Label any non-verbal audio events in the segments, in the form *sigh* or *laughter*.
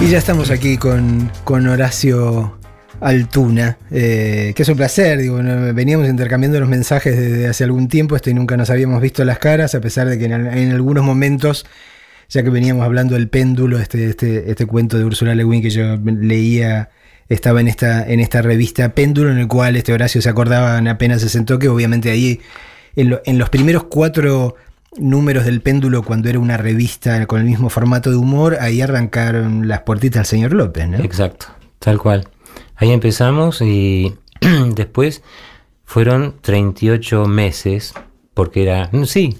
Y ya estamos aquí con, con Horacio Altuna, eh, que es un placer, digo, veníamos intercambiando los mensajes desde hace algún tiempo, esto y nunca nos habíamos visto las caras, a pesar de que en, en algunos momentos, ya que veníamos hablando del péndulo, este, este, este cuento de Ursula Le Guin que yo leía, estaba en esta, en esta revista Péndulo, en el cual este Horacio se acordaba apenas se sentó, que obviamente ahí, en, lo- en los primeros cuatro números del péndulo, cuando era una revista con el mismo formato de humor, ahí arrancaron las puertitas al señor López, ¿no? Exacto, tal cual. Ahí empezamos y *clears throat* después fueron 38 meses, porque era, sí,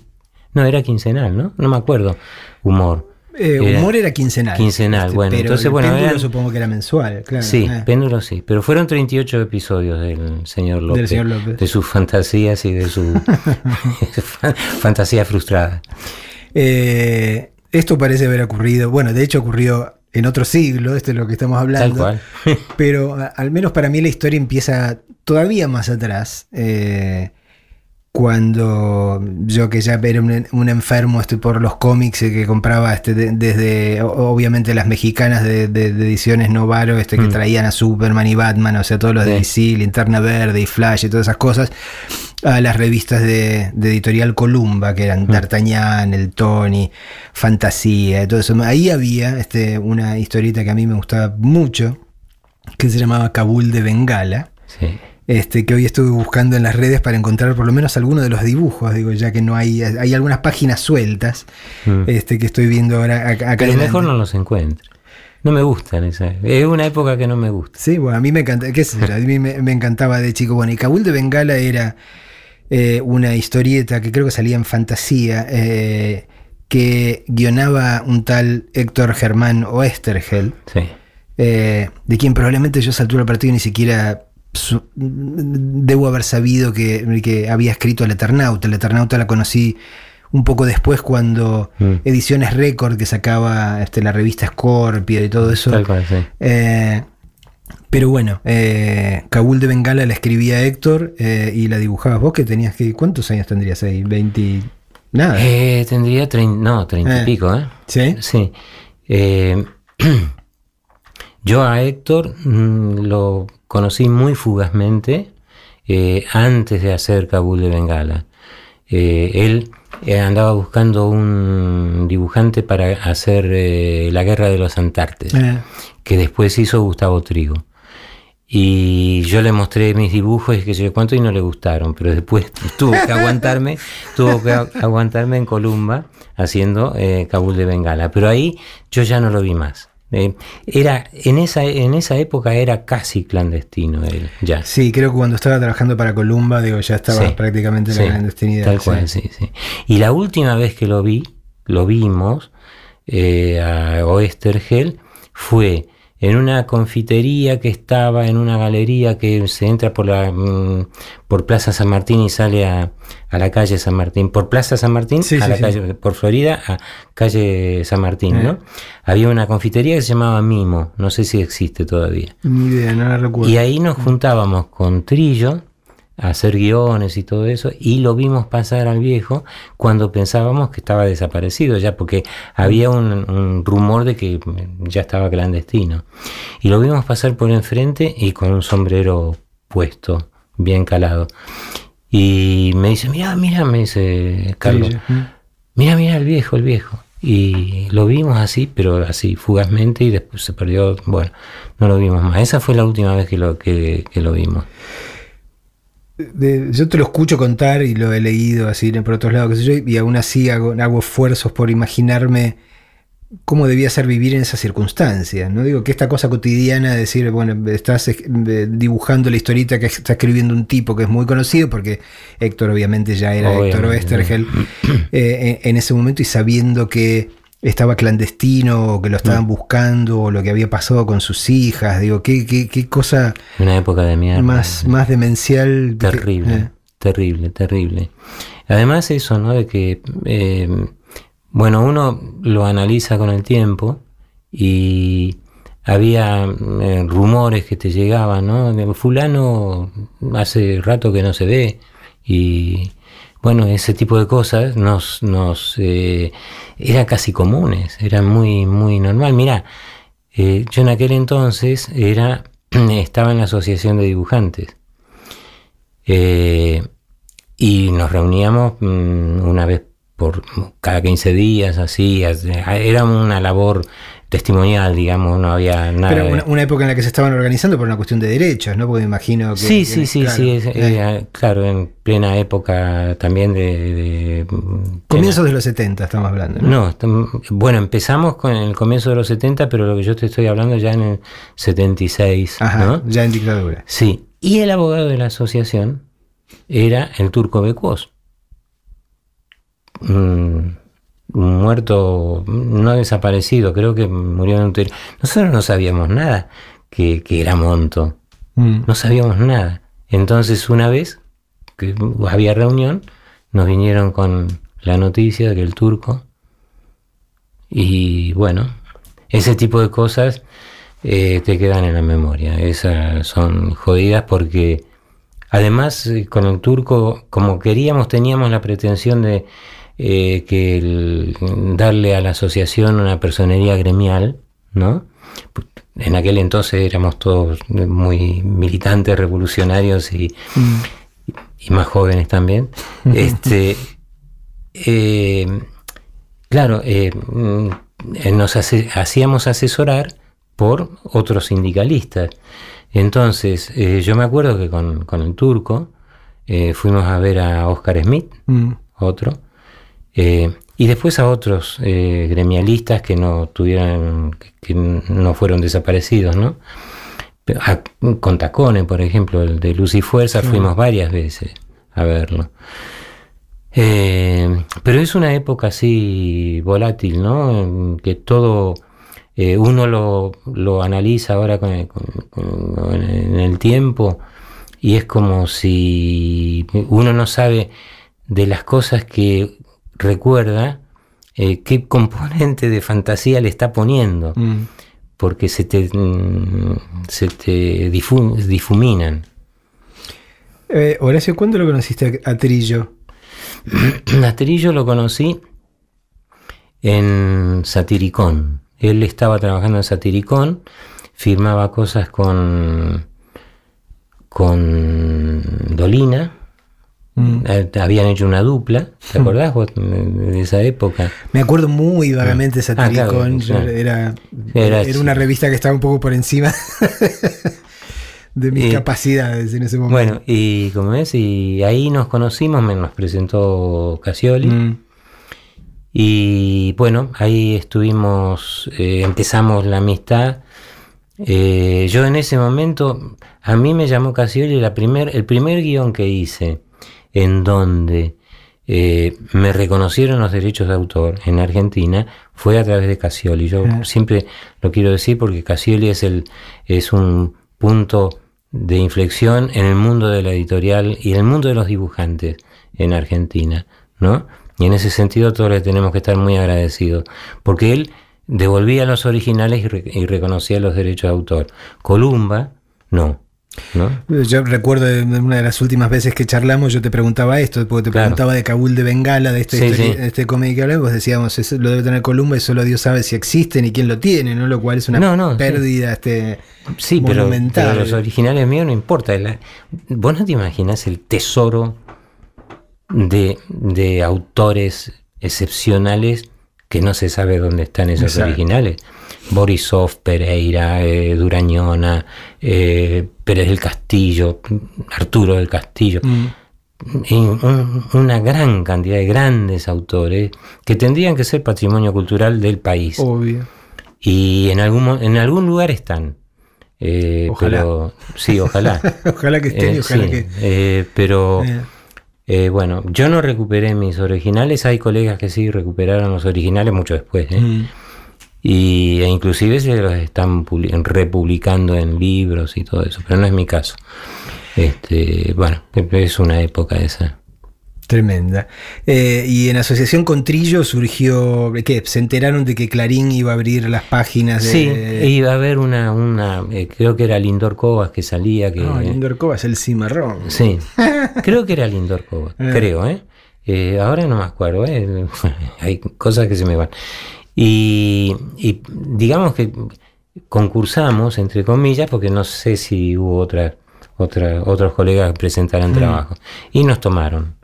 no, era quincenal, ¿no? No me acuerdo, humor. Eh, humor era quincenal. Este, quincenal, bueno, pero entonces, el bueno, péndulo eran- supongo que era mensual, claro. sí, eh. péndulo sí, pero fueron 38 episodios del señor López, señor López. de sus fantasías y de su *laughs* *laughs* fantasía frustrada. Eh, esto parece haber ocurrido, bueno, de hecho ocurrió en otro siglo, esto es lo que estamos hablando. Tal cual. Pero al menos para mí la historia empieza todavía más atrás. eh, cuando yo que ya era un, un enfermo este, por los cómics eh, que compraba este, de- desde obviamente las mexicanas de, de- de ediciones Novaro este, que Mm. traían a Superman y Batman, o sea, todos los de. DC, Linterna Verde y Flash y todas esas cosas, a las revistas de, editorial Columba, que eran D'Artagnan, el Tony, Fantasía, y todo eso. Ahí había este, una historieta que a mí me gustaba mucho, que se llamaba Kabul de Bengala. Sí. Este, que hoy estuve buscando en las redes para encontrar por lo menos algunos de los dibujos, digo, ya que no hay, hay algunas páginas sueltas, Mm. este, que estoy viendo ahora acá. Pero mejor no los encuentro. No me gustan esa. Es una época que no me gusta. Sí, bueno, a mí me encanta, qué sé yo, a mí me, me encantaba de chico. Bueno, y Kabul de Bengala era eh, una historieta que creo que salía en fantasía, eh, que guionaba un tal Héctor Germán Oestergel, Sí. eh, de quien probablemente yo a esa altura del partido ni siquiera debo haber sabido que, que había escrito El Eternauta. El Eternauta la conocí un poco después cuando Mm. Ediciones Récord, que sacaba este, la revista Scorpio y todo eso, Tal cual, sí. eh, pero bueno, eh, Kabul de Bengala la escribía Héctor eh, y la dibujabas vos, que tenías que. ¿Cuántos años tendrías ahí? ¿20? Nada. Eh, tendría 30, no, 30 Eh. y pico, ¿eh? ¿Sí? Sí. *clears throat* Yo a Héctor mm, lo conocí muy fugazmente eh, antes de hacer Kabul de Bengala. Eh, él eh, andaba buscando un dibujante para hacer eh, La Guerra de los Antartes, que después hizo Gustavo Trigo. Y yo le mostré mis dibujos y que sé yo cuánto y no le gustaron, pero después *laughs* tuvo que aguantarme, tuvo que agu- aguantarme en Columba haciendo Kabul de Bengala. Pero ahí yo ya no lo vi más. Eh, era, en esa, en esa época era casi clandestino él, ya. sí, creo que cuando estaba trabajando para Columba, digo, ya estaba Sí, prácticamente en sí, la clandestinidad. Tal cual, sí, sí. Y la última vez que lo vi, lo vimos eh, a Oestergel, fue en una confitería que estaba en una galería que se entra por la mm, por Plaza San Martín y sale a, a la calle San Martín. Por Plaza San Martín Sí, a sí, la sí. calle, por Florida a calle San Martín, Eh. ¿no? Había una confitería que se llamaba Mimo, no sé si existe todavía. Ni idea, no la recuerdo. Y ahí nos juntábamos con Trillo a hacer guiones y todo eso, y lo vimos pasar al viejo cuando pensábamos que estaba desaparecido ya, porque había un, un rumor de que ya estaba clandestino. Y lo vimos pasar por enfrente y con un sombrero puesto, bien calado. Y me dice, mira, mira, me dice Carlos, mira, mira el viejo, el viejo. Y lo vimos así, pero así fugazmente y después se perdió. Bueno, no lo vimos más. Esa fue la última vez que lo, que, que lo vimos. De- yo te lo escucho contar y lo he leído así por otros lados, qué sé yo, y aún así hago, hago esfuerzos por imaginarme cómo debía ser vivir en esas circunstancias. No digo que esta cosa cotidiana de decir, bueno, estás dibujando la historieta que está escribiendo un tipo que es muy conocido, porque Héctor obviamente ya era Héctor Oestergel eh, en ese momento y sabiendo que estaba clandestino o que lo estaban buscando o lo que había pasado con sus hijas, digo, qué, qué, qué cosa Una época de mierda. más, más demencial. que- Terrible, eh. terrible, terrible. Además eso, ¿no? De que, eh, bueno, uno lo analiza con el tiempo y había eh, rumores que te llegaban, ¿no? Fulano hace rato que no se ve Y bueno, ese tipo de cosas nos, nos eh, eran casi comunes, era muy, muy normal. Mira, eh, yo en aquel entonces era, *clears throat* estaba en la asociación de dibujantes. Eh, y nos reuníamos mm, una vez por cada 15 días, así, era una labor testimonial, digamos, no había nada. Pero una, época en la que se estaban organizando por una cuestión de derechos, ¿no? Porque me imagino que. Sí, sí, sí, sí, claro, en plena época también de. Comienzos de los 70 estamos hablando. No, bueno, empezamos con el comienzo de los 70, pero lo que yo te estoy hablando ya en el 76. Ajá, ya en dictadura. Sí, y el abogado de la asociación era el turco Becuos. Mm, muerto, no desaparecido, creo que murió en un Nosotros no sabíamos nada que, era Monto, mm. no sabíamos nada. Entonces una vez que había reunión, nos vinieron con la noticia de que el turco, y bueno, ese tipo de cosas eh, te quedan en la memoria. Esas son jodidas porque además eh, con el turco, como queríamos, teníamos la pretensión de eh, que darle a la asociación una personería gremial, ¿no? En aquel entonces éramos todos muy militantes, revolucionarios y, mm. más jóvenes también. *laughs* este, eh, claro, eh, mm, nos hacíamos asesorar por otros sindicalistas. Entonces, yo me acuerdo que con, el turco fuimos a ver a Oscar Smith, mm. otro, eh, y después a otros eh, gremialistas que no tuvieron, que no fueron desaparecidos, ¿no? con Tacone, por ejemplo, el de Luz y Fuerza, fuimos varias veces a verlo. Eh, pero es una época así volátil, ¿no? Que todo uno lo, lo, analiza ahora con, en el tiempo y es como si uno no sabe de las cosas que recuerda eh, qué componente de fantasía le está poniendo, mm. porque se te, mm, se te difuminan. Eh, Horacio, ¿cuándo lo conociste a, Trillo? *clears throat* a Trillo lo conocí en Satiricón. Él estaba trabajando en Satiricón, firmaba cosas con, con Dolina, Mm. Eh, habían hecho una dupla, ¿te mm. acordás vos de esa época? Me acuerdo muy vagamente de Satiricón, ah, era, era, una revista que estaba un poco por encima *laughs* de mis capacidades en ese momento. Bueno, y como ves, y ahí nos conocimos, me nos presentó Casioli. Mm. Y bueno, ahí estuvimos, eh, empezamos la amistad. Eh, yo en ese momento, a mí me llamó Casioli la primer, el primer guion que hice en donde eh, me reconocieron los derechos de autor en Argentina fue a través de Casioli. Yo siempre lo quiero decir porque Casioli es, el, es un punto de inflexión en el mundo de la editorial y en el mundo de los dibujantes en Argentina, ¿no? Y en ese sentido todos le tenemos que estar muy agradecidos, porque él devolvía los originales y, y reconocía los derechos de autor. Columba, no. Yo recuerdo una de las últimas veces que charlamos, yo te preguntaba esto, porque te preguntaba de Kabul de Bengala, de este, este cómic que hablamos, decíamos, lo debe tener Columba y solo Dios sabe si existe ni quién lo tiene, ¿no? Lo cual es una pérdida este, sí, pero, los originales míos no importa. vos no te imaginas el tesoro de, de autores excepcionales que no se sabe dónde están esos originales. Borisov, Pereira, eh, Durañona, eh, Pérez del Castillo, Arturo del Castillo. Mm. una gran cantidad de grandes autores que tendrían que ser patrimonio cultural del país. Obvio. Y en algún, en algún lugar están. Eh, ojalá. sí, ojalá. *laughs* ojalá que estén, ojalá que. pero. Bueno, yo no recuperé mis originales, hay colegas que sí recuperaron los originales mucho después. Mm y, e inclusive se los están republicando en libros y todo eso, pero no es mi caso. Este, bueno, es una época esa. Tremenda. Eh, y en asociación con Trillo surgió, ¿qué? ¿Se enteraron de que Clarín iba a abrir las páginas de... Sí, iba a haber una, una eh, creo que era Lindor Cobas que salía. Que, no, Lindor Cobas, el cimarrón. Sí, *laughs* creo que era Lindor Cobas, ah. creo, ¿eh? ¿eh? Ahora no me acuerdo, ¿eh? *laughs* hay cosas que se me van. Y, y digamos que concursamos, entre comillas, porque no sé si hubo otra, otra, otros colegas que presentaran mm. trabajo. Y nos tomaron.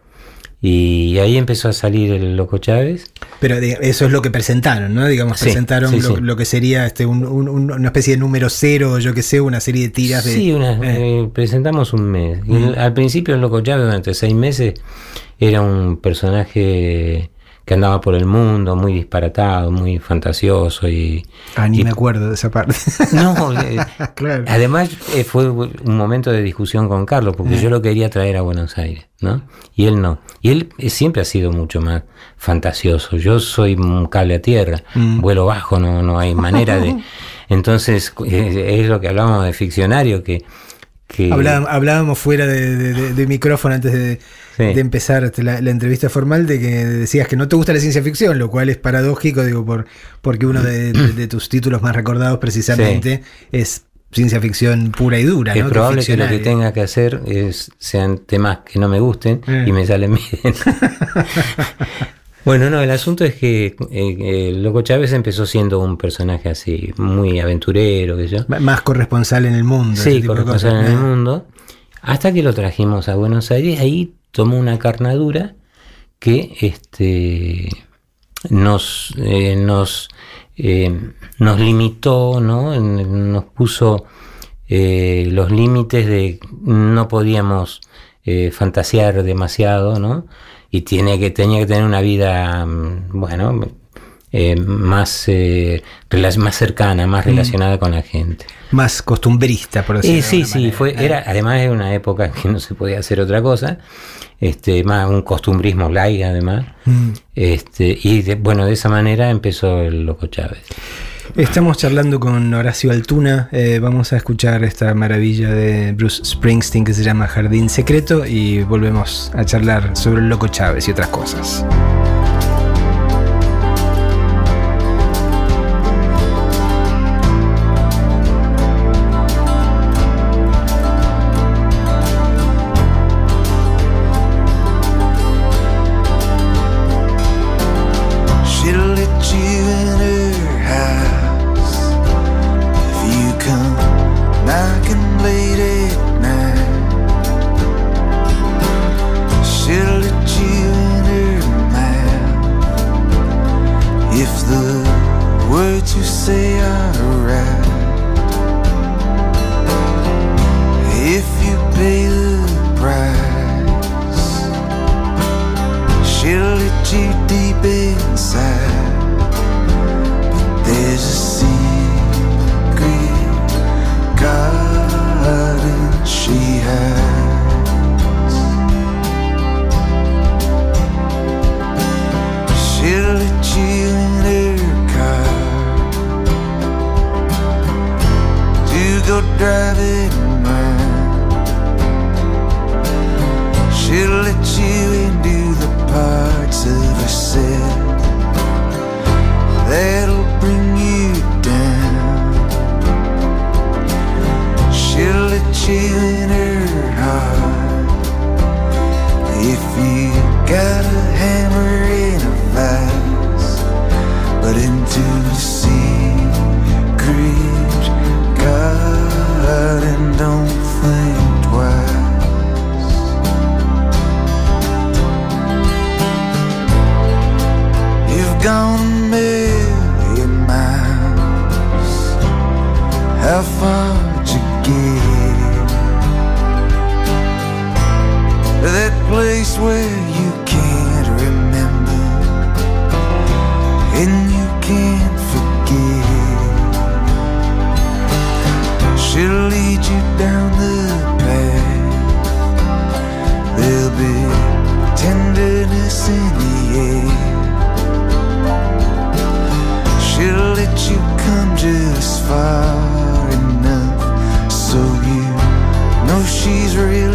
Y ahí empezó a salir el Loco Chávez. Pero eso es lo que presentaron, ¿no? Digamos, presentaron lo, que sería este, una especie de número cero, yo que sé, una serie de tiras de. Sí, una, eh. Eh, presentamos un mes. al principio el Loco Chávez, durante seis meses, era un personaje que andaba por el mundo, muy disparatado, muy fantasioso y... Ah, ni me acuerdo de esa parte. *laughs* No, eh, claro. además eh, fue un momento de discusión con Carlos, porque yo lo quería traer a Buenos Aires, ¿no? Y él no. Y él eh, siempre ha sido mucho más fantasioso. Yo soy un cable a tierra, mm. vuelo bajo, no, no hay manera de... *laughs* Entonces, es lo que hablábamos de ficcionario, que... que... Hablábamos, fuera de micrófono antes de de empezar este, la, entrevista formal de que decías que no te gusta la ciencia ficción, lo cual es paradójico, digo, por, porque uno de, tus títulos más recordados precisamente es ciencia ficción pura y dura. Es probable que, lo que tenga que hacer es, sean temas que no me gusten y me salen bien. *laughs* Bueno, no, el asunto es que eh, Loco Chávez empezó siendo un personaje así, muy aventurero, que yo. Más corresponsal en el mundo. Sí, corresponsal en el mundo. Hasta que lo trajimos a Buenos Aires, ahí tomó una carnadura que este, nos, eh, nos, eh, nos limitó, ¿no? nos puso eh, los límites de no podíamos fantasear demasiado, ¿no? y tiene que, tenía que tener una vida, mm, bueno, más, más cercana, más mm. relacionada con la gente. Más costumbrista, por decirlo Sí, sí, fue, era, además era una época *laughs* que no se podía hacer otra cosa este, más un costumbrismo light además. Mm. Este, y bueno, de esa manera empezó el Loco Chávez. Estamos charlando con Horacio Altuna, eh, vamos a escuchar esta maravilla de Bruce Springsteen que se llama Jardín Secreto y volvemos a charlar sobre el Loco Chávez y otras cosas. she's real.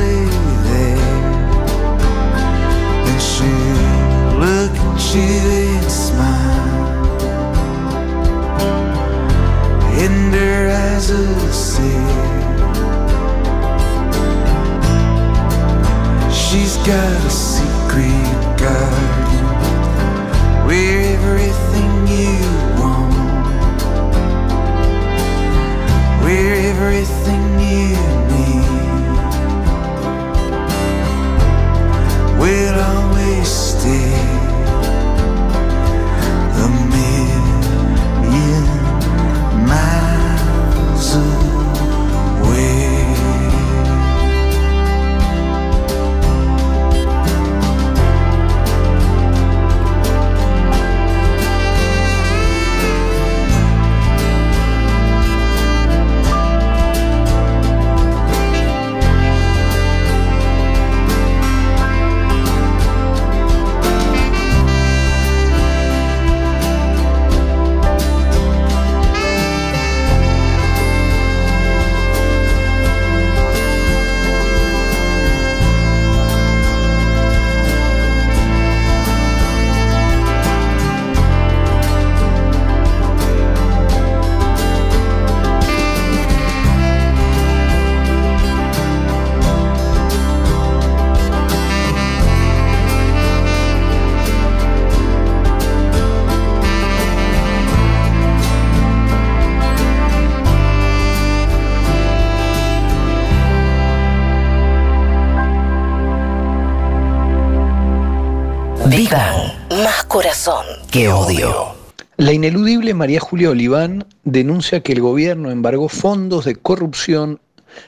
María Julia Oliván denuncia que el gobierno embargó fondos de corrupción,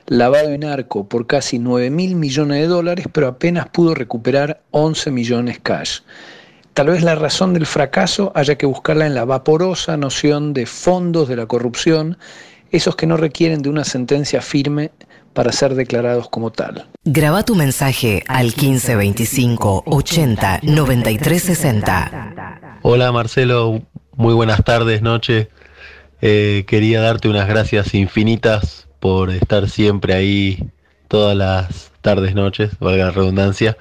lavado y narco por casi 9 mil millones de dólares, pero apenas pudo recuperar 11 millones cash. Tal vez la razón del fracaso haya que buscarla en la vaporosa noción de fondos de la corrupción, esos que no requieren de una sentencia firme para ser declarados como tal. Graba tu mensaje al 1525 80 93 60. Hola Marcelo, muy buenas tardes, noche. Eh, quería darte unas gracias infinitas por estar siempre ahí todas las tardes, noches, valga la redundancia,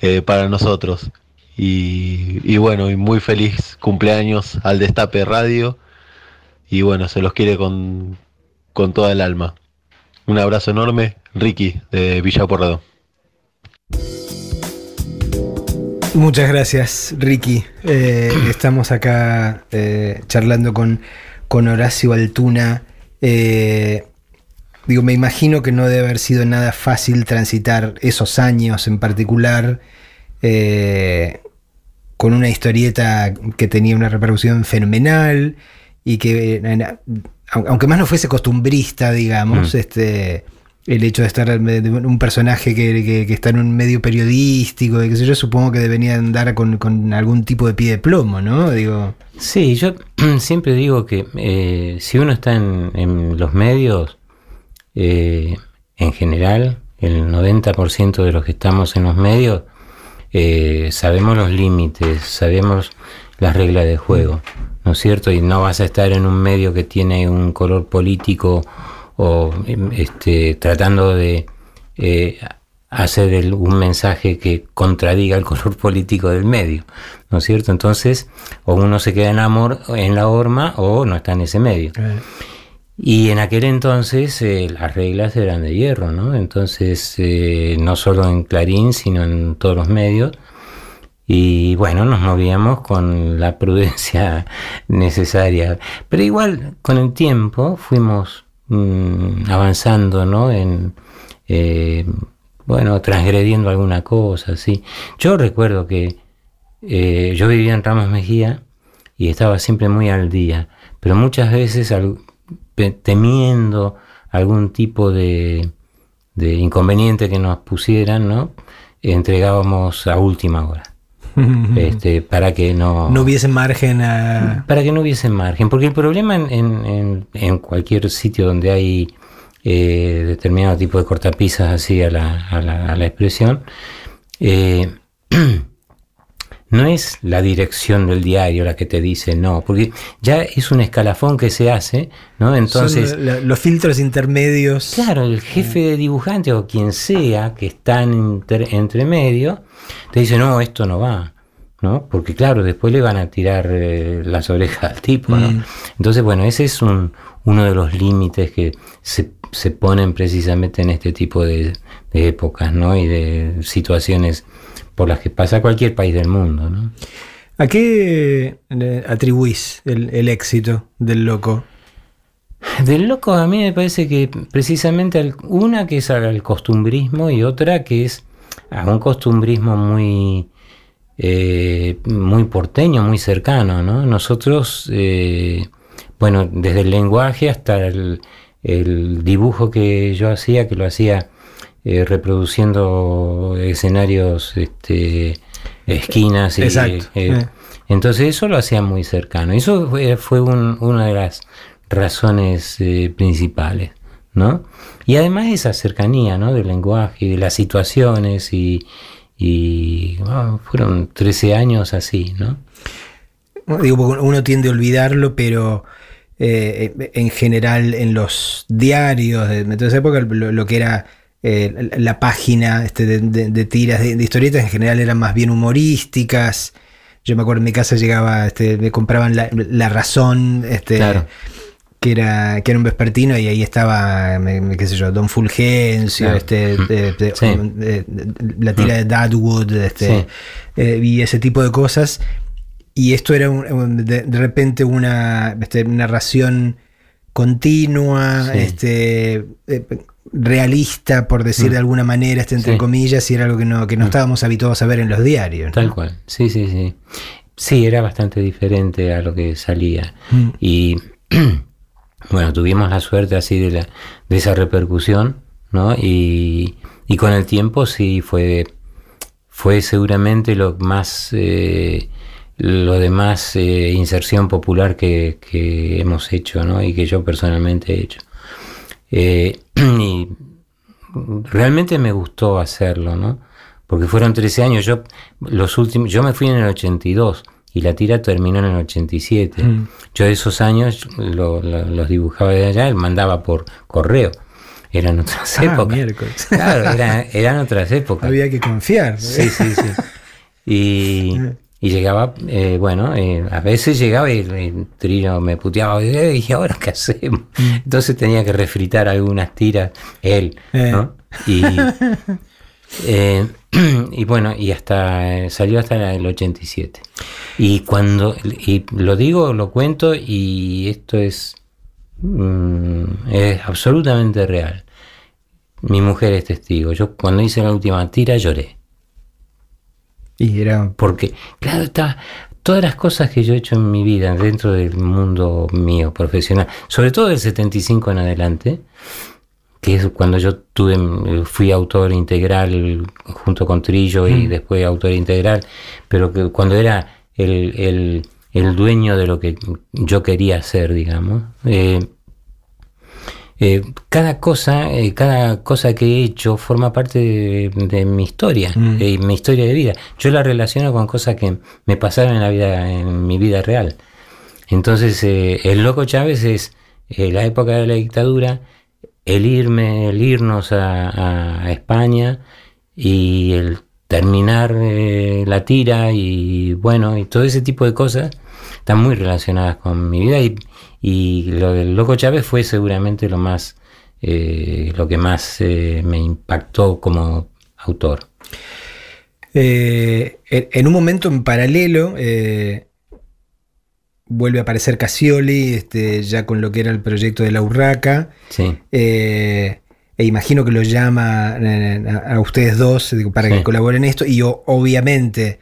eh, para nosotros. Y, bueno, y muy feliz cumpleaños al Destape Radio. Y bueno, se los quiere con, con toda el alma. Un abrazo enorme, Ricky, de Villa Porrado. Muchas gracias, Ricky. Eh, estamos acá eh, charlando con, con Horacio Altuna. Eh, digo, me imagino que no debe haber sido nada fácil transitar esos años en particular eh, con una historieta que tenía una repercusión fenomenal y que, aunque más no fuese costumbrista, digamos, Mm. este, el hecho de estar de un personaje que, que- está en un medio periodístico, de qué yo, supongo que debería andar con, con algún tipo de pie de plomo, ¿no? Digo, Sí, yo *clears throat* siempre digo que eh, si uno está en, en los medios, eh, en general, el 90% de los que estamos en los medios, eh, sabemos los límites, sabemos las reglas de juego, ¿no es cierto? Y no vas a estar en un medio que tiene un color político o este, tratando de eh, hacer el- un mensaje que contradiga el color *laughs* político del medio, ¿no es cierto? Entonces, o uno se queda en, amor, en la horma o no está en ese medio. Y en aquel entonces eh, las reglas eran de hierro, ¿no? Entonces, eh, no solo en Clarín, sino en todos los medios. Y bueno, nos movíamos con la prudencia *laughs* necesaria. Pero igual, con el tiempo, fuimos mm, avanzando, ¿no? En, eh, bueno, transgrediendo alguna cosa, sí. Yo recuerdo que eh, yo vivía en Ramos Mejía y estaba siempre muy al día, pero muchas veces temiendo algún tipo de, de inconveniente que nos pusieran, ¿no? Entregábamos a última hora, este, para que no, no hubiese margen a... para que no hubiese margen, porque el problema en, en- cualquier sitio donde hay eh, determinado tipo de cortapisas así a la, a la- a la expresión, eh, *clears throat* no es la dirección del diario la que te dice no, porque ya es un escalafón que se hace, ¿no? Entonces, Son la- los filtros intermedios. Claro, el jefe de dibujante o quien sea que está entre medio, te dice, no, esto no va, ¿no? Porque claro, después le van a tirar eh, las orejas al tipo, ¿no? Mm. Entonces, bueno, ese es un, uno de los límites que se, se ponen precisamente en este tipo de, de épocas, ¿no? Y de situaciones por las que pasa cualquier país del mundo, ¿no? ¿A qué eh, atribuís el, el éxito del loco? Del loco a mí me parece que precisamente una que es al costumbrismo y otra que es a un costumbrismo muy eh, muy porteño, muy cercano, ¿no? Nosotros, eh, bueno, desde el lenguaje hasta el, el dibujo que yo hacía, que lo hacía eh, reproduciendo escenarios, este, esquinas y eh, Eh. entonces eso lo hacía muy cercano. Eso fue, fue un- una de las razones principales, ¿no? Y además esa cercanía, ¿no? Del lenguaje y de las situaciones y, y, bueno, fueron 13 años así, ¿no? Digo, uno tiende a olvidarlo, pero eh, en general en los diarios de, de toda esa época, lo, lo que era eh, la página este, de, de- de tiras, de, de historietas, en general eran más bien humorísticas. Yo me acuerdo en mi casa llegaba, este, me compraban la, La Razón, este, Claro. que era que era un vespertino y ahí estaba, me- qué sé yo, Don Fulgencio, Claro. este, Mm. Sí. la tira de Dadwood, este, Sí. eh, y ese tipo de cosas. Y esto era un- de, repente una este, narración continua, Sí. este, eh, realista, por decir de alguna manera, este, entre Sí. comillas, y era algo que no, que no estábamos habituados a ver en los diarios. ¿no? Tal cual, sí, sí, sí. Sí, era bastante diferente a lo que salía. Mm. Y *clears throat* bueno, tuvimos la suerte así de, la, de esa repercusión, ¿no? Y, y con el tiempo sí fue, fue seguramente lo más, eh, lo de más eh, inserción popular que, que hemos hecho, ¿no? Y que yo personalmente he hecho. Eh, *clears throat* y realmente me gustó hacerlo, ¿no? Porque fueron 13 años, yo los últimos, yo me fui en el 82 y la tira terminó en el 87. Mm. Yo esos años lo- lo- los dibujaba de allá y mandaba por correo. Eran otras Ah, épocas. miércoles. Claro, era- eran otras épocas. *laughs* Había que confiar. Sí, sí, sí. *laughs* Y, y llegaba, eh, bueno, eh, a veces llegaba y el Trillo me puteaba, eh, ¿y ahora qué hacemos? Entonces tenía que refritar algunas tiras, él, Eh. ¿no? Y, *laughs* eh, *clears throat* y bueno, y hasta eh, salió hasta el 87. Y cuando, y lo digo, lo cuento, y esto es, mm, es absolutamente real. Mi mujer es testigo. Yo cuando hice la última tira lloré. Y era. Porque, claro, está, todas las cosas que yo he hecho en mi vida, dentro del mundo mío profesional, sobre todo del 75 en adelante, que es cuando yo tuve, fui autor integral junto con Trillo y después autor integral, pero que cuando era el, el- el dueño de lo que yo quería hacer, digamos. eh, eh, cada cosa, eh, cada cosa que he hecho forma parte de, de mi historia, Mm. de mi historia de vida. Yo la relaciono con cosas que me pasaron en la vida, en mi vida real. Entonces, eh, el loco Chávez es eh, la época de la dictadura, el irme, el irnos a, a- a España y el terminar eh, la tira y bueno, y todo ese tipo de cosas están muy relacionadas con mi vida y, y lo del Loco Chávez fue seguramente lo más, eh, lo que más eh, me impactó como autor. Eh, en un momento en paralelo vuelve a aparecer Casioli, este, ya con lo que era el proyecto de la Urraca. Sí, e imagino que lo llama a, a ustedes dos digo, para Sí. que colaboren en esto. Y o- obviamente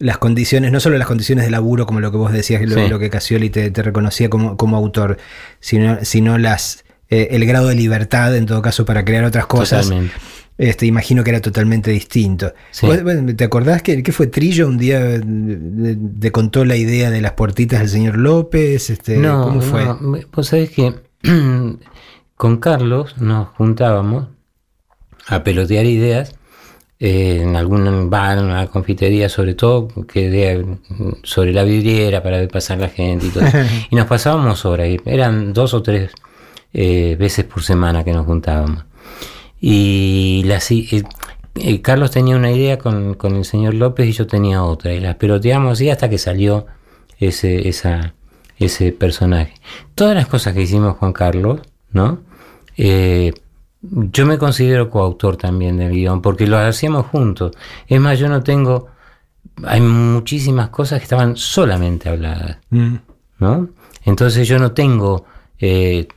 las condiciones, no solo las condiciones de laburo, como lo que vos decías, lo, Sí. lo que Casioli te, te reconocía como, como autor, sino, sino las, eh, el grado de libertad, en todo caso, para crear otras cosas. totalmente. Este, imagino que era totalmente distinto. Sí. ¿Vos- vos ¿Te acordás que, que fue Trillo un día te contó la idea de las puertitas del señor López? Este, no, ¿Cómo fue? no, vos sabés que *clears throat* con Carlos nos juntábamos a pelotear ideas eh, en algún bar, en una confitería, sobre todo que sobre la vidriera para ver pasar la gente y todo. eso. *laughs* y nos pasábamos horas, eran dos o tres eh, veces por semana que nos juntábamos. Y las i- eh, eh, Carlos tenía una idea con, con el señor López y yo tenía otra, y las peloteamos así hasta que salió ese, esa, ese personaje. Todas las cosas que hicimos con Carlos, ¿no? Yo me considero coautor también del guion, porque lo hacíamos juntos. Es más, yo no tengo... Hay muchísimas cosas que estaban solamente habladas, Mm. ¿no? Entonces yo no tengo eh,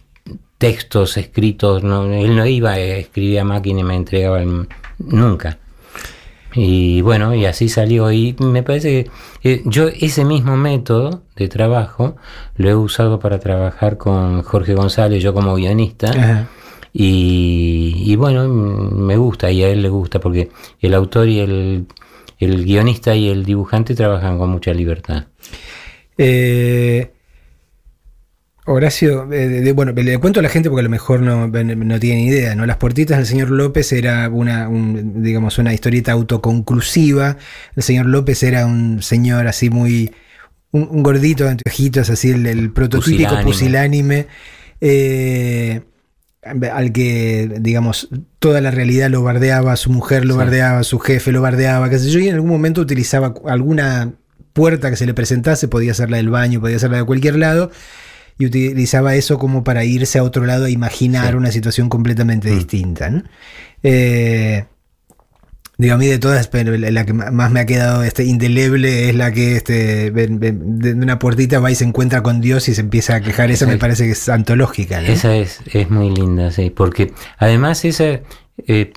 textos escritos, no, él no iba a escribir a máquina y me entregaba el- nunca. Y bueno, y así salió. Y me parece que eh, yo ese mismo método de trabajo lo he usado para trabajar con Jorge González, yo como guionista. Ajá. Y, y bueno, me gusta y a él le gusta porque el autor y el, el guionista y el dibujante trabajan con mucha libertad. Eh, Horacio, eh, de- de- bueno, le cuento a la gente porque a lo mejor no, no tiene ni idea, ¿no? Las puertitas del señor López era una, un, digamos, una historieta autoconclusiva. El señor López era un señor así muy, un, un gordito de anteojitos, así el, el prototípico Pusilánime. pusilánime. eh, al que, digamos, toda la realidad lo bardeaba, su mujer lo Sí. bardeaba, su jefe lo bardeaba, qué sé yo, y en algún momento utilizaba alguna puerta que se le presentase, podía ser la del baño, podía ser la de cualquier lado, y utilizaba eso como para irse a otro lado a imaginar Sí. una situación completamente Mm. distinta. ¿no? Eh, digo, a mí de todas, pero la que más me ha quedado este, indeleble es la que este, de una puertita va y se encuentra con Dios y se empieza a quejar. Esa me parece que es antológica. ¿no? Esa es, es muy linda, sí, porque además esa eh,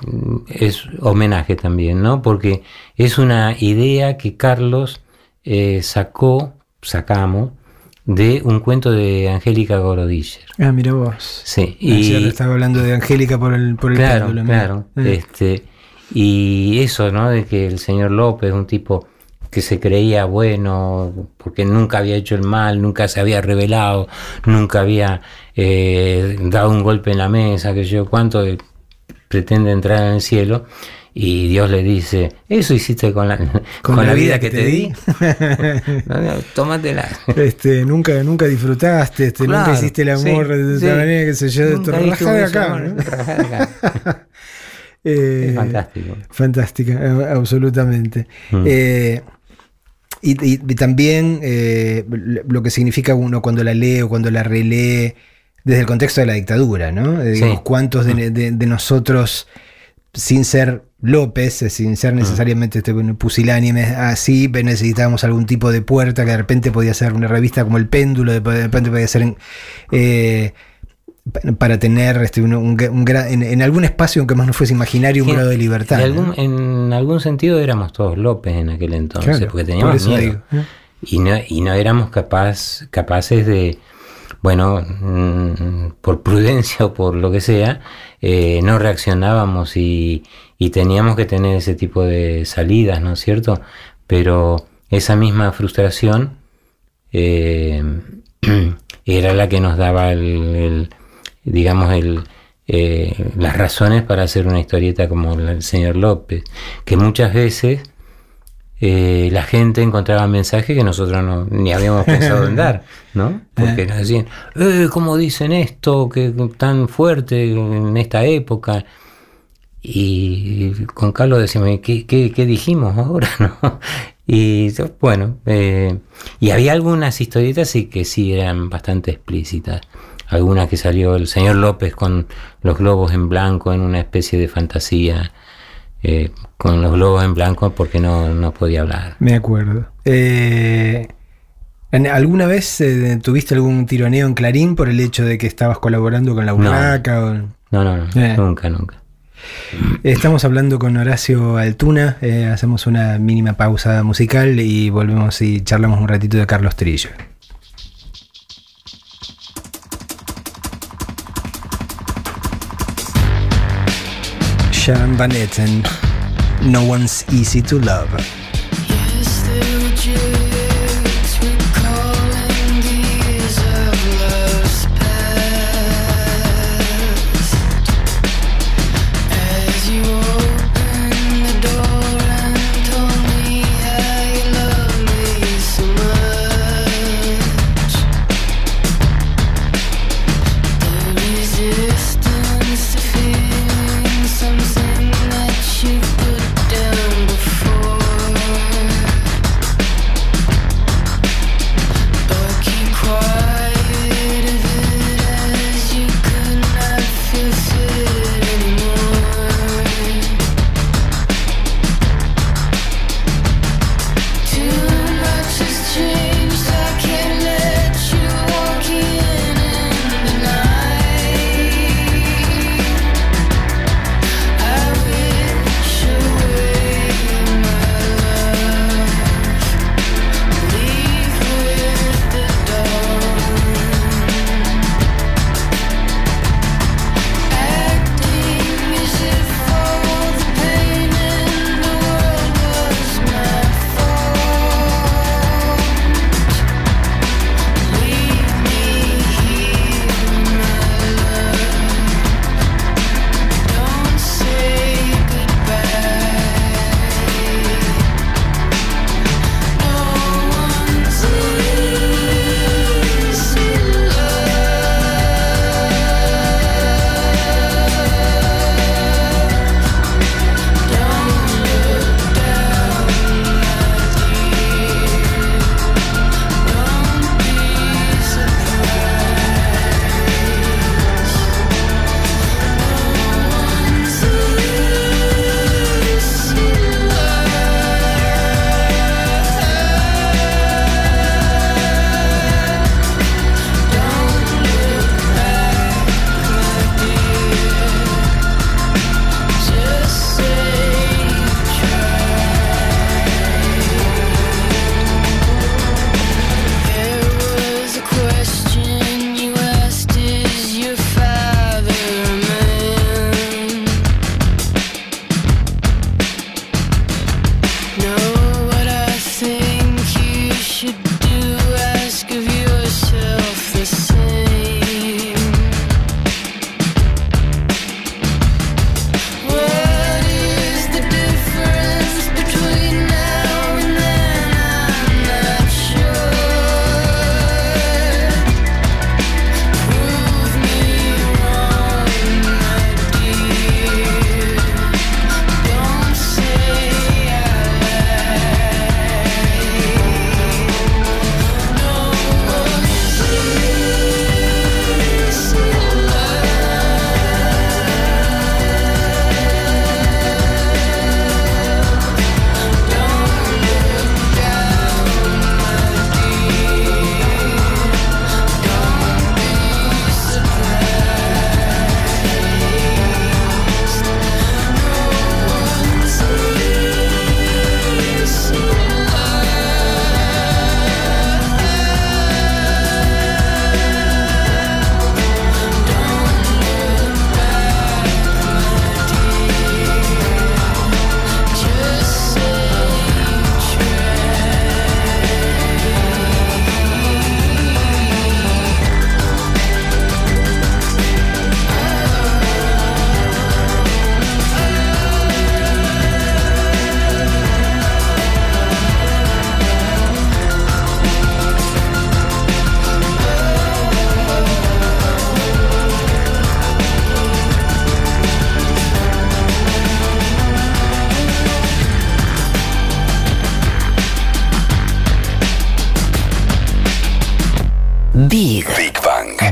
es homenaje también, ¿no? Porque es una idea que Carlos eh, sacó, sacamos, de un cuento de Angélica Gorodischer. Ah, mira vos. Sí, Ayer y estaba hablando de Angélica por el, por el claro, péndulo, claro, Eh. este, y eso, ¿no? De que el señor López, un tipo que se creía bueno, porque nunca había hecho el mal, nunca se había revelado, nunca había eh, dado un golpe en la mesa, que yo cuánto eh, pretende entrar en el cielo, y Dios le dice, eso hiciste con la, *laughs* con la vida que te di, *laughs* No, no, tómatela. *laughs* Este, nunca, nunca disfrutaste, este, nunca hiciste el sí, amor de esa sí. manera, qué sé yo, rajá un de acá. amor, ¿no? rajá de acá. Eh, fantástico. Fantástica, absolutamente. Mm. Eh, y, y- y también eh, lo que significa uno cuando la lee o cuando la relee desde el contexto de la dictadura, ¿no? Digamos, cuántos Mm. de, de- de nosotros, sin ser López, sin Mm. ser necesariamente este, pusilánimes, así pues, necesitábamos algún tipo de puerta que de repente podía ser una revista como El Péndulo, de repente podía ser en, eh, para tener este, un, un en, en algún espacio, aunque más no fuese imaginario, un grado de libertad. de ¿no? algún- en algún sentido éramos todos López en aquel entonces, Claro, porque por teníamos eso miedo. digo, ¿eh? Y no, y no éramos capaz, capaces de, bueno, mm, por prudencia o por lo que sea, eh, no reaccionábamos y, y teníamos que tener ese tipo de salidas, ¿no es cierto? Pero esa misma frustración eh, *clears throat* era la que nos daba el, el- digamos, el, eh, las razones para hacer una historieta como del señor López, que muchas veces eh, la gente encontraba mensajes que nosotros no, ni habíamos *laughs* pensado en dar, ¿no? Porque nos decían, eh, ¿cómo dicen esto que tan fuerte en esta época? Y con Carlos decíamos, ¿qué, qué, qué dijimos ahora? *laughs* ¿no? Y bueno, eh, y había algunas historietas sí que sí eran bastante explícitas. Algunas que salió el señor López con los globos en blanco en una especie de fantasía, eh, con los globos en blanco porque no, no podía hablar. Me acuerdo. Eh, ¿en- ¿Alguna vez eh, tuviste algún tironeo en Clarín por el hecho de que estabas colaborando con la No. O- No, no, no, nunca, nunca. Estamos hablando con Horacio Altuna, hacemos una mínima pausa musical y volvemos y charlamos un ratito de Carlos Trillo. Van Etten, No One's Easy to Love.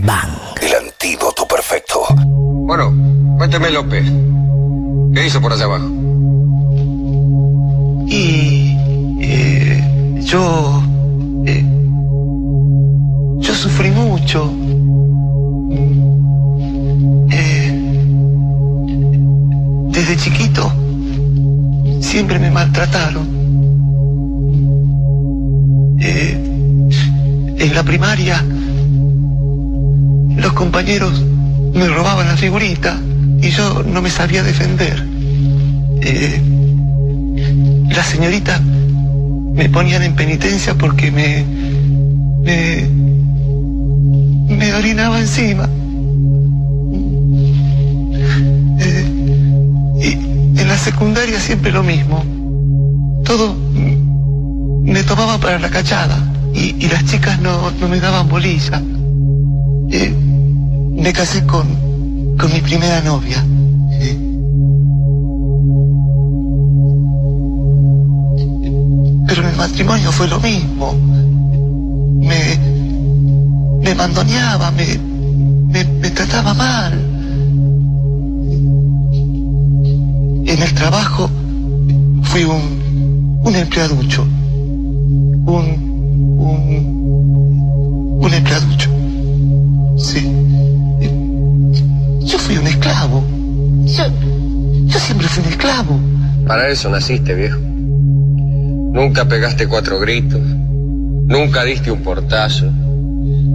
Bang. El antídoto perfecto. Bueno, cuénteme López. ¿Qué hizo por allá abajo? Y eh, yo eh, yo sufrí mucho. Eh, desde chiquito siempre me maltrataron. Eh, en la primaria compañeros me robaban la figurita y yo no me sabía defender. Eh, las señoritas me ponían en penitencia porque me, me, me orinaba encima. Eh, en la secundaria siempre lo mismo. Todo me tomaba para la cachada y, y las chicas no, no me daban bolilla. Eh, me casé con, con mi primera novia. Pero el matrimonio fue lo mismo. Me, me mandoneaba, me, me, me trataba mal. En el trabajo fui un, un empleaducho. Un, un, un empleaducho. Esclavo. Yo, yo siempre fui un esclavo. Para eso naciste, viejo. Nunca pegaste cuatro gritos. Nunca diste un portazo.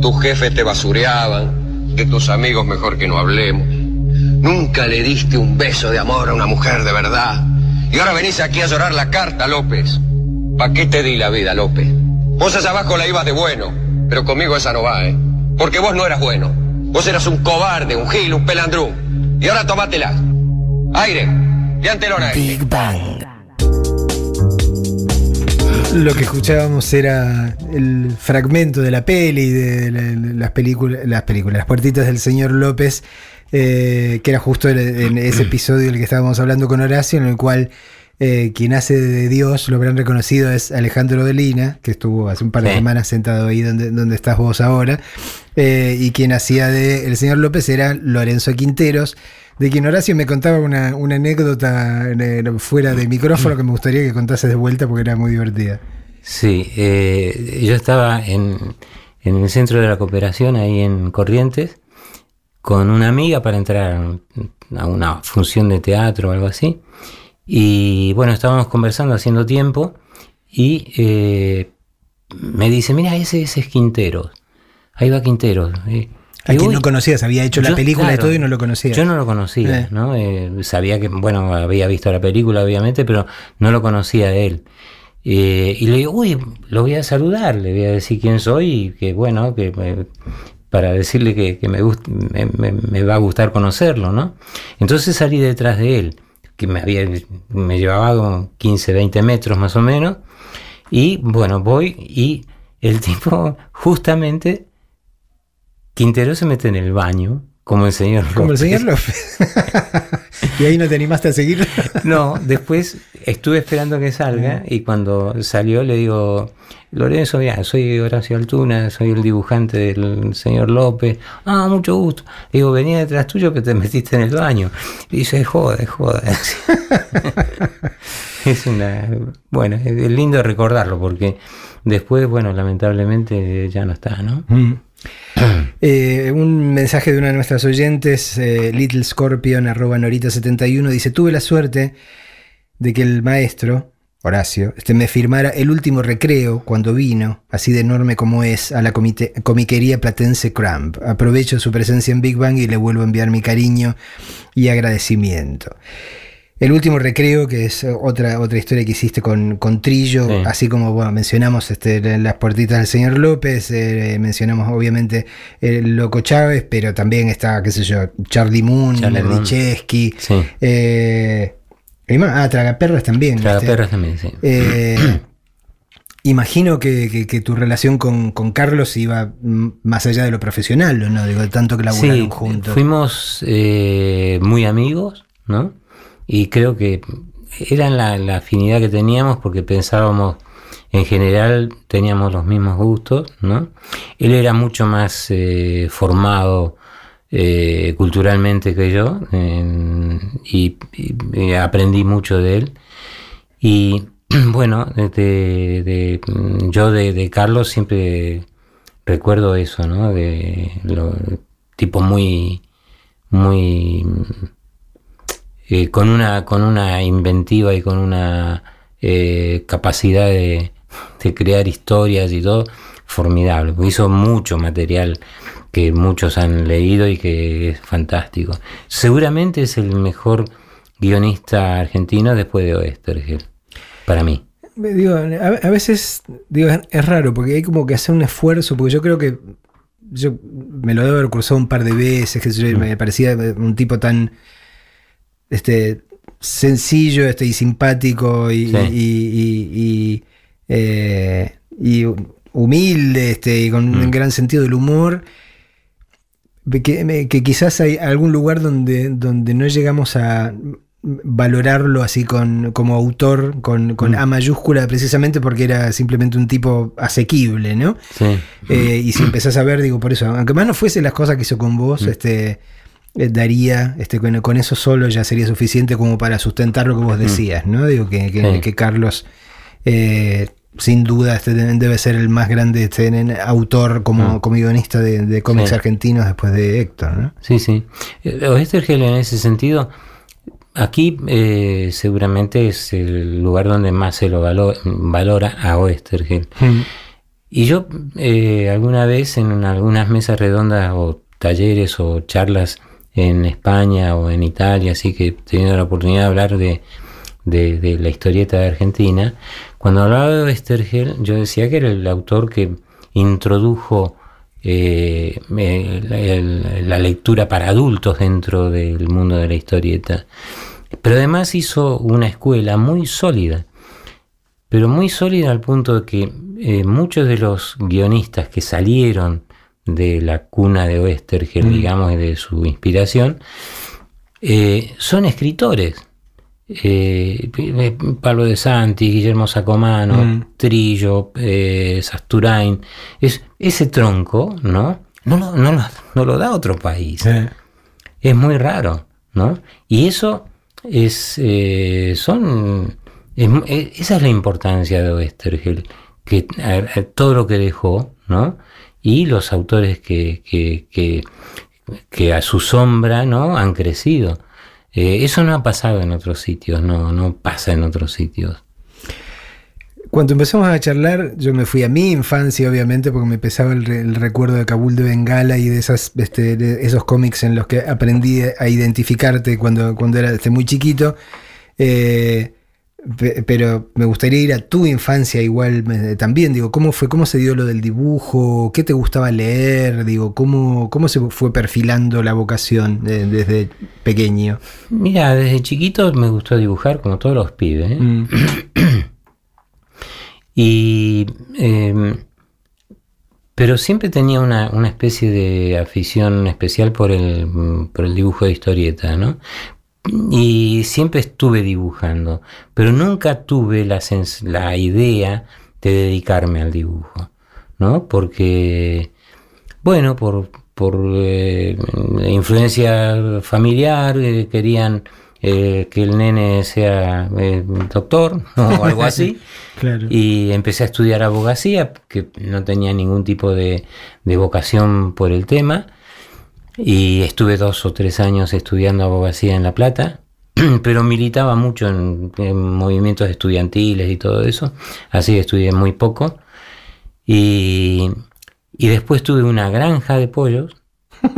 Tus jefes te basureaban. De tus amigos mejor que no hablemos. Nunca le diste un beso de amor a una mujer de verdad. Y ahora venís aquí a llorar la carta, López. ¿Para qué te di la vida, López? Vos allá abajo la ibas de bueno, pero conmigo esa no va, ¿eh? Porque vos no eras bueno. Vos eras un cobarde, un gil, un pelandrún. Y ahora tomátela. Aire, leantelón a este. Big Bang. Lo que escuchábamos era el fragmento de la peli, de la- las películas, las películas, las puertitas del señor López, eh, que era justo en, en ese episodio del que estábamos hablando con Horacio, en el cual eh, quien hace de Dios, lo habrán reconocido, es Alejandro Dolina, que estuvo hace un par de Sí. semanas sentado ahí donde, donde estás vos ahora, eh, y quien hacía de el señor López era Lorenzo Quinteros. De quien Horacio me contaba una, una anécdota eh, fuera de micrófono que me gustaría que contases de vuelta porque era muy divertida. Sí, eh, yo estaba en, en el centro de la cooperación, ahí en Corrientes, con una amiga para entrar a una función de teatro o algo así. Y bueno, estábamos conversando, haciendo tiempo, y eh, me dice, mira, ese, ese es Quinteros. Ahí va Quinteros. Y- A quien no conocías, había hecho la película y claro, todo y no lo conocías. Yo no lo conocía, Eh. ¿no? Eh, sabía que, bueno, había visto la película, obviamente, pero no lo conocía a él. Eh, y le digo, uy, lo voy a saludar, le voy a decir quién soy y que, bueno, que me- para decirle que, que me, gust- me, me- me va a gustar conocerlo, ¿no? Entonces salí detrás de él, que me, había, me llevaba como 15, 20 metros más o menos, y bueno, voy y el *laughs* tipo justamente Quintero se mete en el baño, como el señor Como el López. señor López. *laughs* y ahí no te animaste a seguir. *laughs* No, después estuve esperando que salga y cuando salió le digo, Lorenzo, mira, soy Horacio Altuna, soy el dibujante del señor López. Ah, mucho gusto. Le digo, venía detrás tuyo que te metiste en el baño. Y dice, joda, joda. *laughs* es una... Bueno, es lindo recordarlo porque después, bueno, lamentablemente ya no está, ¿no? *clears throat* Eh, un mensaje de una de nuestras oyentes, eh, Little Scorpion, arroba Norita71, dice: Tuve la suerte de que el maestro, Horacio, este, me firmara el último recreo cuando vino, así de enorme como es, a la comiquería platense Cramp. Aprovecho su presencia en Big Bang y le vuelvo a enviar mi cariño y agradecimiento. El último recreo, que es otra, otra historia que hiciste con, con Trillo, Sí. así como bueno, mencionamos este, las puertitas del señor López, eh, mencionamos obviamente el Loco Chávez, pero también está, qué sé yo, Charlie Moon. Nerdichesky, Sí. eh, ah, Tragaperras también. Tragaperras también, sí. Eh, *clears throat* imagino que, que- que tu relación con, con Carlos iba más allá de lo profesional, ¿no? Digo, tanto que laburaron Sí, juntos. fuimos eh, muy amigos, ¿no? Y creo que era la, afinidad que teníamos porque pensábamos en general teníamos los mismos gustos, ¿no? Él era mucho más eh, formado eh, culturalmente que yo y, aprendí mucho de él. Y *clears throat* bueno, de, de- yo de, de Carlos siempre recuerdo eso, ¿no? De lo, tipo muy, muy eh, con una con una inventiva y con una eh, capacidad de, de crear historias y todo formidable. Hizo mucho material que muchos han leído y que es fantástico. Seguramente es el mejor guionista argentino después de Oestergel, para mí. Digo, a, veces digo, es, raro porque hay como que hacer un esfuerzo, porque yo creo que yo me lo debo haber cruzado un par de veces, que me parecía un tipo tan este sencillo este, y simpático y, Sí. y- eh, y humilde este, y con un Mm. gran sentido del humor. Que, que quizás hay algún lugar donde, donde no llegamos a valorarlo así con, como autor, con, con A mayúscula, precisamente porque era simplemente un tipo asequible, ¿no? Sí. Eh, y si empezás a ver, digo, por eso, aunque más no fuese las cosas que hizo con vos, este eh, daría, este, con, con eso solo ya sería suficiente como para sustentar lo que vos decías, ¿no? Digo que, que, Sí. que Carlos eh, sin duda este, debe ser el más grande este, autor como, Mm. como guionista de, de cómics Sí. argentinos después de Héctor, ¿no? Sí, sí. Eh, Oestergel en ese sentido, aquí eh, seguramente es el lugar donde más se lo valo- valora a Oestergel. Y yo eh, alguna vez en algunas mesas redondas o talleres o charlas en España o en Italia, así que he tenido la oportunidad de hablar de, la historieta de Argentina, cuando hablaba de Oestergel yo decía que era el autor que introdujo eh, la lectura para adultos dentro del mundo de la historieta. Pero además hizo una escuela muy sólida pero muy sólida al punto de que eh, muchos de los guionistas que salieron de la cuna de Oestergel, Mm. digamos, y de su inspiración, eh, son escritores. Eh, eh, Pablo de Santi, Guillermo Sacomano, Mm. Trillo, eh, Sasturain, es, ese tronco, ¿no? No, lo- no, lo- no lo da otro país es muy raro, ¿no? Y eso es, son, es esa es la importancia de Oestergel, que a- a todo lo que dejó, ¿no? Y los autores que, que, a su sombra, ¿no? Han crecido. Eh, eso no ha pasado en otros sitios, no, no pasa en otros sitios. Cuando empezamos a charlar, yo me fui a mi infancia, obviamente, porque me pesaba el, re- el recuerdo de Kabul de Bengala y de, esas, este, esos cómics en los que aprendí a identificarte cuando, cuando era muy chiquito. Eh, pero me gustaría ir a tu infancia igual me- también. Digo, ¿cómo fue? ¿Cómo se dio lo del dibujo? ¿Qué te gustaba leer? Digo, ¿cómo, cómo se fue perfilando la vocación eh, desde pequeño? Mira, desde chiquito me gustó dibujar como todos los pibes. ¿eh? Mm. Y, eh, pero siempre tenía una, una especie de afición especial por el, por el dibujo de historieta, ¿no? Y siempre estuve dibujando, pero nunca tuve la, la idea de dedicarme al dibujo, ¿no? Porque, bueno, por, por eh, influencia familiar, eh, querían eh, que el nene sea eh, doctor *laughs* o algo así. *laughs* Claro. Y empecé a estudiar abogacía, que no tenía ningún tipo de, de vocación por el tema. Y estuve dos o tres años estudiando abogacía en La Plata, *clears throat* pero militaba mucho en, en movimientos estudiantiles y todo eso. Así que estudié muy poco. Y, y después tuve una granja de pollos,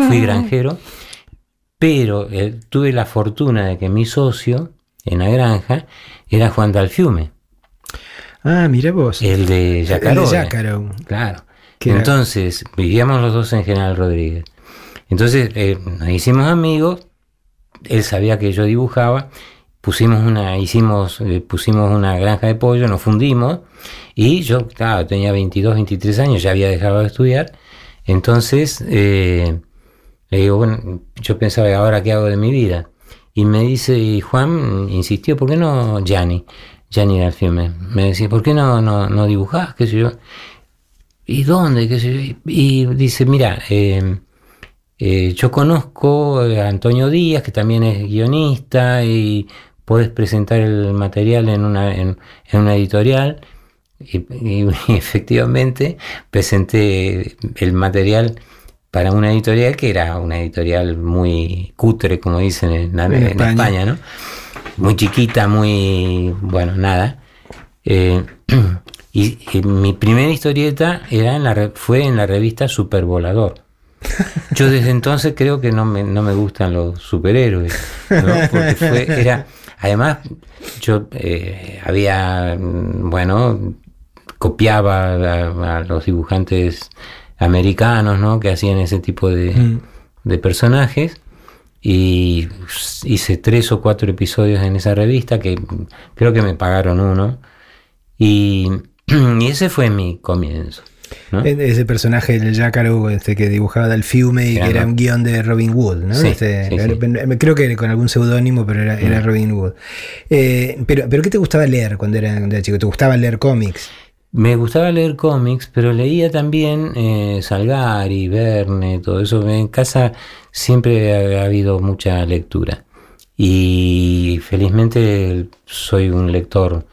fui *laughs* granjero, pero eh, tuve la fortuna de que mi socio en la granja era Juan Dalfiume. Ah, mira vos. El de Yacaró. El de Yacaró. Claro. Entonces, vivíamos los dos en General Rodríguez. Entonces, eh, nos hicimos amigos, él sabía que yo dibujaba, pusimos una, hicimos, eh, pusimos una granja de pollo, nos fundimos, y yo, tenía 22, 23 años, ya había dejado de estudiar, entonces, eh, le digo, bueno, yo pensaba, ¿ahora qué hago de mi vida? Y me dice, y Juan insistió, ¿por qué no Gianni? Gianni Del Fiume. Me decía, ¿por qué no, no, no dibujás? ¿Qué sé yo? ¿Y dónde? ¿Qué sé yo? Y dice, mira, eh, yo conozco a Antonio Díaz, que también es guionista, y puedes presentar el material en una, en, en una editorial. Y, y- *laughs* y efectivamente presenté el material para una editorial que era una editorial muy cutre, como dicen en, en En España. España. ¿no? Muy chiquita, muy, bueno, nada. Eh, *clears throat* y, y mi primera historieta era en la, re- fue en la revista Supervolador. Yo desde entonces creo que no me, no me gustan los superhéroes, ¿no? Porque fue, era, además, yo eh, había, mm, bueno, copiaba a, a los dibujantes americanos, ¿no? Que hacían ese tipo de, Mm. de personajes y hice tres o cuatro episodios en esa revista que creo que me pagaron uno y, *clears throat* y ese fue mi comienzo. ¿No? E- Ese personaje del Jácaro este, que dibujaba Del Fiume y que era un guion de Robin Wood, ¿no? Sí, Este, sí, sí. era- Creo que con algún seudónimo, pero era, era Mm. Robin Wood. Eh, pero, pero ¿qué te gustaba leer cuando era, cuando era chico? ¿Te gustaba leer cómics? Me gustaba leer cómics, pero leía también eh, Salgari, Verne, todo eso. En casa siempre ha, ha habido mucha lectura. Y felizmente soy un lector.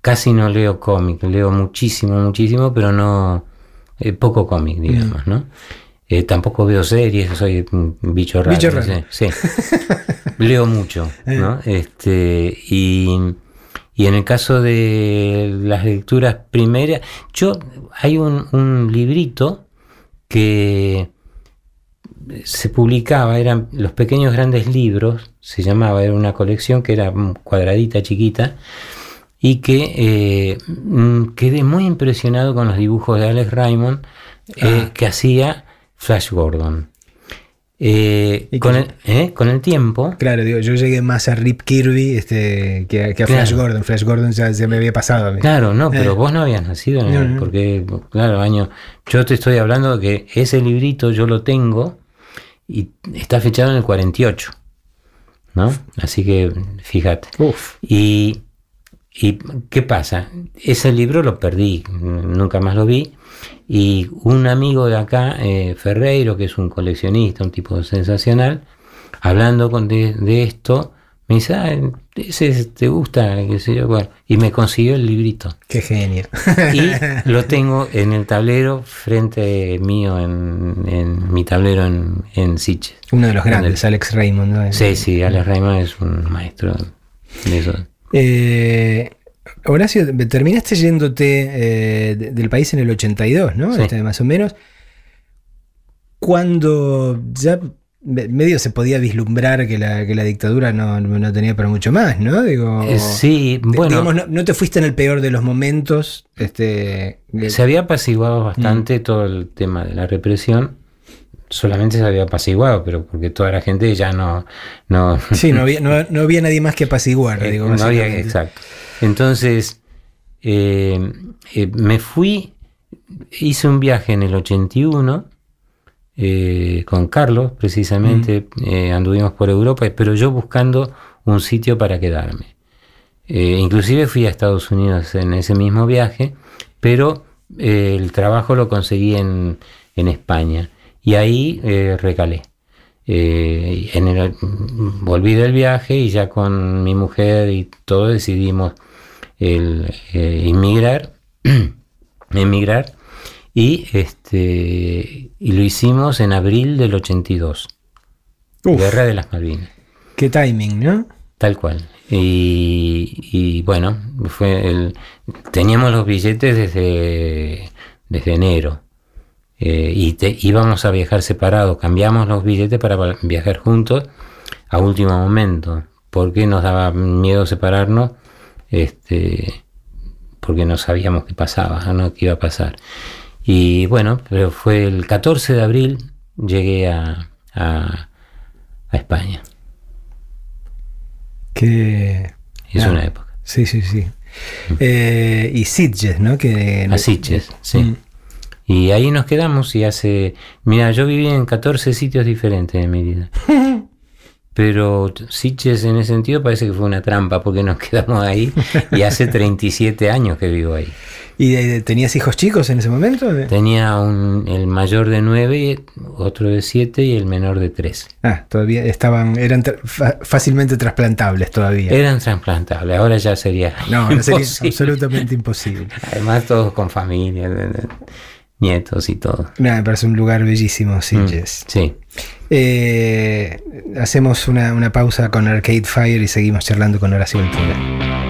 Casi no leo cómics, leo muchísimo, muchísimo, pero no eh, poco cómic, digamos, ¿no? Eh, tampoco veo series, soy un bicho raro. Bicho raro. sé, sí. *laughs* leo mucho, ¿no? Este, y, y en el caso de las lecturas primeras, yo hay un, un librito que se publicaba, eran los pequeños grandes libros, se llamaba, era una colección que era mm, cuadradita, chiquita, y que eh, mm, quedé muy impresionado con los dibujos de Alex Raymond eh, que hacía Flash Gordon. Eh, ¿Y con, el, con el tiempo, Claro, digo, yo llegué más a Rip Kirby este, que, a, que a Flash. Gordon. Flash Gordon ya, ya me había pasado a mí. Claro, no, pero vos no habías nacido en No, el- no. porque, claro, año. Yo te estoy hablando de que ese librito yo lo tengo y está fechado en el 48, ¿no? Así que fíjate. Uf. Y, y ¿qué pasa? Ese libro lo perdí, nunca más lo vi. Y un amigo de acá, eh, Ferreiro, que es un coleccionista, un tipo sensacional, hablando con de, de esto, me dice, ah, ese te gusta, qué sé yo, bueno, y me consiguió el librito. Qué genio. *laughs* Y *laughs* lo tengo en el tablero frente mío, en, en mi tablero en, en. Uno de los grandes, Alex Raymond. ¿no? Sí, sí, Alex Raymond es un maestro de eso. Eh, Horacio, terminaste yéndote eh, de- del país en el 82, ¿no? Sí. Este, más o menos. Cuando ya me- medio se podía vislumbrar que la, que la dictadura no, no tenía para mucho más, ¿no? Digo, Eh, sí, bueno. digamos, no, no te fuiste en el peor de los momentos. Este, Se había apaciguado bastante Mm. todo el tema de la represión. Solamente se había apaciguado, pero porque toda la gente ya no. no Sí, no había, no, *laughs* no había nadie más que apaciguar, Eh, digo, no había- exacto. Entonces, eh, eh, me fui, hice un viaje en el 81 eh, con Carlos, precisamente, anduvimos por Europa, pero yo buscando un sitio para quedarme. Inclusive fui a Estados Unidos en ese mismo viaje, pero el trabajo lo conseguí en, en España y ahí eh, recalé. Eh, en el- volví del viaje y ya con mi mujer y todo decidimos el, eh, inmigrar, *clears throat* emigrar y este y lo hicimos en abril del 82, Uf, Guerra de las Malvinas. qué timing, ¿no? Tal cual. Y, y bueno, fue el, teníamos los billetes desde, desde enero. Eh, y te- íbamos a viajar separados. Cambiamos los billetes para viajar juntos a último momento. Porque nos daba miedo separarnos. Este, porque no sabíamos qué pasaba, ¿no? qué iba a pasar. Y bueno, pero fue el 14 de abril llegué a, a, a España. Que, Es Ah. una época. sí, sí, sí. Eh, y Sitges, ¿no? Que, A Sitges, sí. Mm. Y ahí nos quedamos y hace... Mira, yo viví en 14 sitios diferentes en mi vida. *laughs* Pero Sitges en ese sentido parece que fue una trampa porque nos *laughs* quedamos ahí y hace 37 años que vivo ahí. ¿Y tenías hijos chicos en ese momento? Tenía un, el mayor de 9, otro de 7 y el menor de 3. Ah, todavía estaban, eran tra- fácilmente trasplantables todavía. Eran trasplantables, ahora ya sería. No, sería absolutamente imposible. Además, todos con familia, nietos y todo. Nada, me parece un lugar bellísimo, Sitges. Mm, sí. Eh, hacemos una, una pausa con Arcade Fire y seguimos charlando con Horacio Ventura.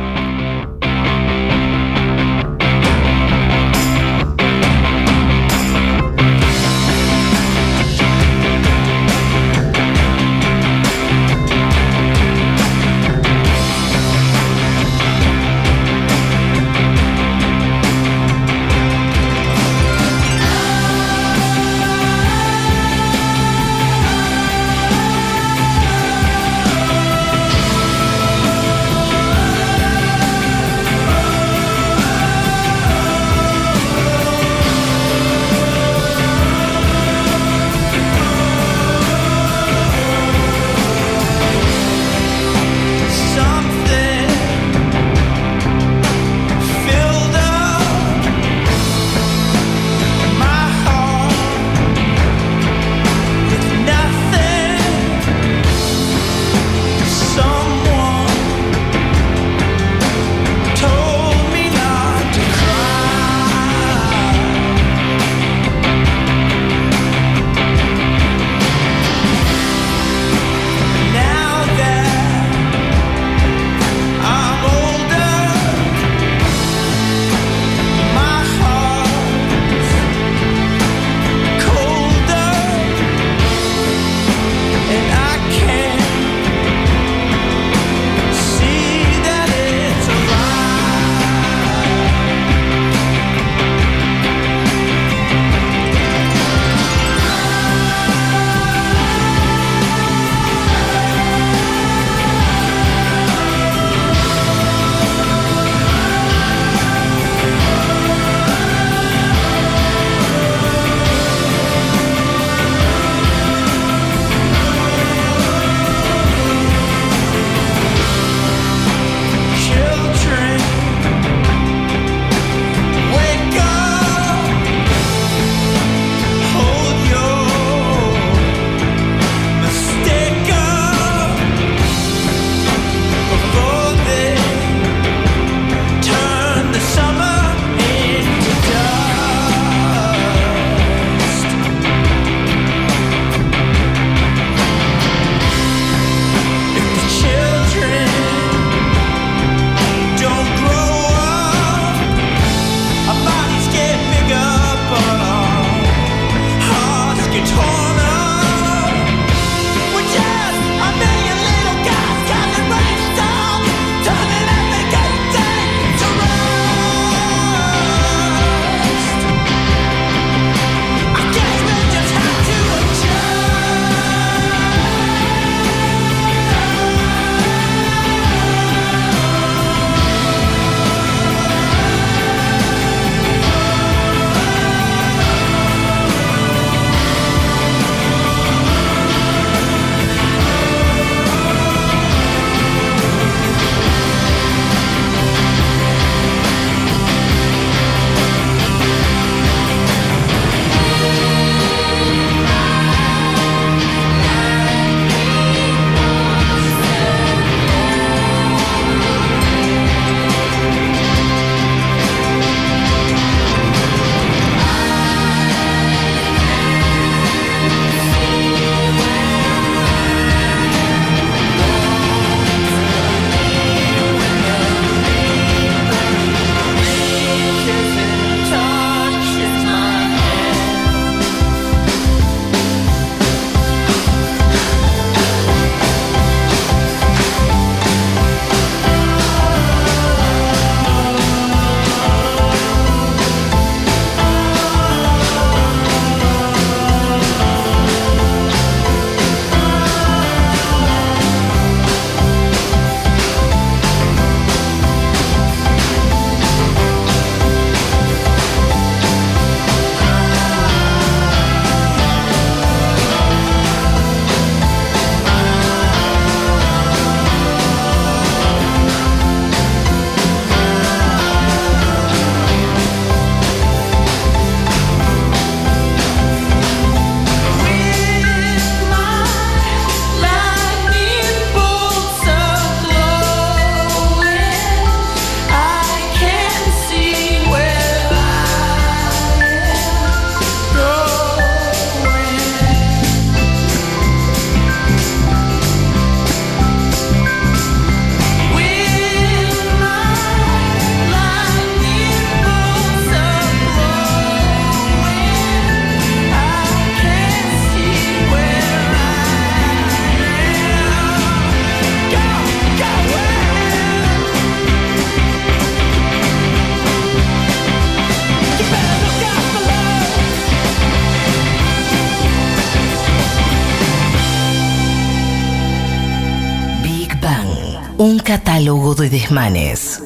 Desmanes.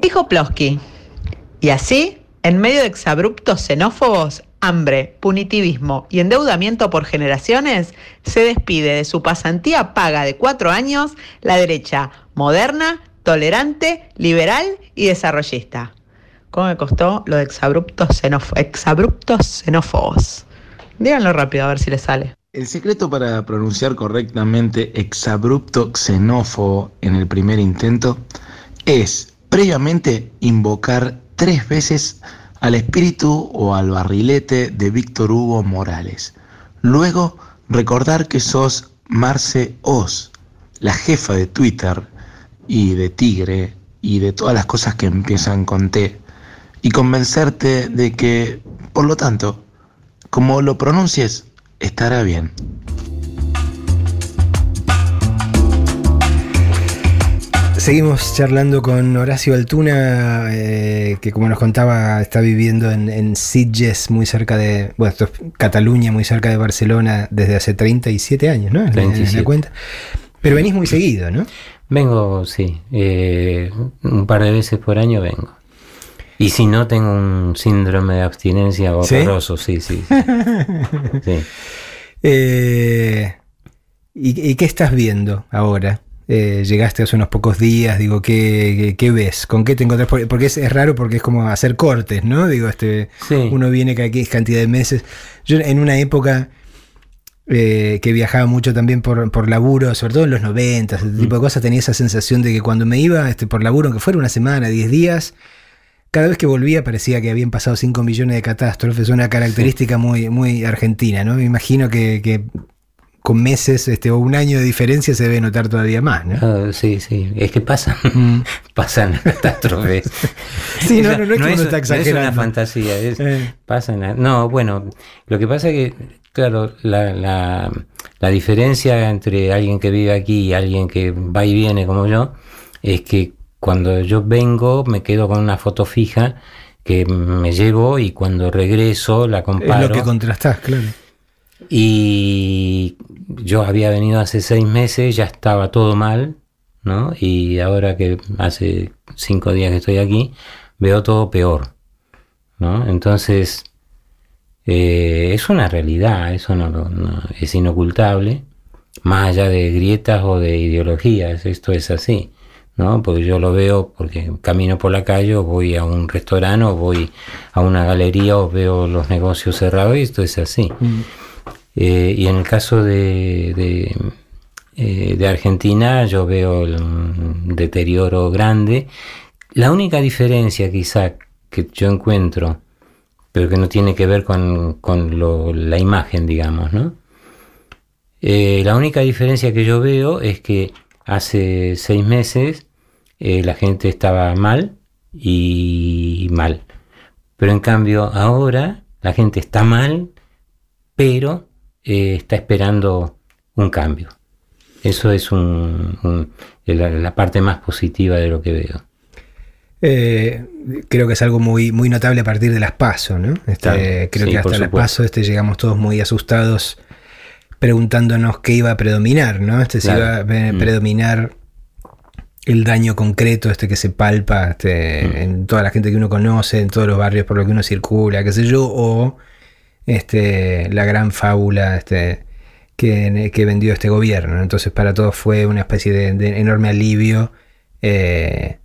Dijo Plosky. Y así, en medio de exabruptos xenófobos, hambre, punitivismo y endeudamiento por generaciones, se despide de su pasantía paga de cuatro años la derecha moderna, tolerante, liberal y desarrollista. ¿Cómo me costó lo de exabruptos, xenóf- exabruptos xenófobos? Díganlo rápido a ver si les sale. El secreto para pronunciar correctamente exabrupto xenófobo en el primer intento es previamente invocar tres veces al espíritu o al barrilete de Víctor Hugo Morales. Luego recordar que sos Marce Oz, la jefa de Twitter y de Tigre y de todas las cosas que empiezan con T y convencerte de que, por lo tanto, como lo pronuncies, estará bien. Seguimos charlando con Horacio Altuna, eh, que como nos contaba está viviendo en, en Sitges, muy cerca de, bueno, esto es Cataluña, muy cerca de Barcelona, desde hace 37 años, ¿no? En la- en la 37. cuenta. Pero venís muy seguido, ¿no? Vengo, sí, eh, un par de veces por año vengo. Y si no, tengo un síndrome de abstinencia ¿Sí? horroroso, sí, sí. sí. *laughs* Sí. Eh, ¿y, y qué estás viendo ahora? Eh, llegaste hace unos pocos días, digo, ¿qué, qué, qué ves? ¿Con qué te encontrás? Porque es, es raro porque es como hacer cortes, ¿no? Digo, este, uno viene es cantidad de meses. Yo en una época eh, que viajaba mucho también por, por laburo, sobre todo en los 90, ese tipo de cosas, tenía esa sensación de que cuando me iba este, por laburo, aunque fuera una semana, 10 días, cada vez que volvía parecía que habían pasado 5 millones de catástrofes, una característica muy, muy argentina, ¿no? Me imagino que, que con meses este, o un año de diferencia se debe notar todavía más, ¿no? Ah, sí, sí, es que pasan, *laughs* pasan las catástrofes. *laughs* Sí, no, no, no es que uno está No es una fantasía, es, Eh. pasan No, bueno, lo que pasa es que, claro, la, la, la diferencia entre alguien que vive aquí y alguien que va y viene como yo, es que cuando yo vengo me quedo con una foto fija que me llevo y cuando regreso la comparo. Es lo que contrastás, claro. Y yo había venido hace seis meses, ya estaba todo mal, ¿no? Y ahora que hace cinco días que estoy aquí, veo todo peor, ¿no? Entonces, eh, es una realidad, eso no, no- es inocultable, más allá de grietas o de ideologías, esto es así, ¿no? Porque yo lo veo porque camino por la calle o voy a un restaurante o voy a una galería o veo los negocios cerrados y esto es así. Eh, y en el caso de, de, eh, Argentina yo veo un deterioro grande. La única diferencia quizá que yo encuentro, pero que no tiene que ver con, con la imagen, digamos, ¿no? Eh, la única diferencia que yo veo es que hace seis meses la gente estaba mal y mal. Pero en cambio ahora la gente está mal, pero eh, está esperando un cambio. Eso es un- un- la, la parte más positiva de lo que veo. Eh, creo que es algo muy, muy notable a partir de las pasos, ¿no? Este, creo sí, que hasta las pasos este, llegamos todos muy asustados preguntándonos qué iba a predominar, ¿no? Este, si Claro. iba a Mm. predominar el daño concreto este que se palpa este, Mm. en toda la gente que uno conoce, en todos los barrios por los que uno circula, qué sé yo, o este, la gran fábula este, que, que vendió este gobierno. ¿no? Entonces para todos fue una especie de, de enorme alivio. eh,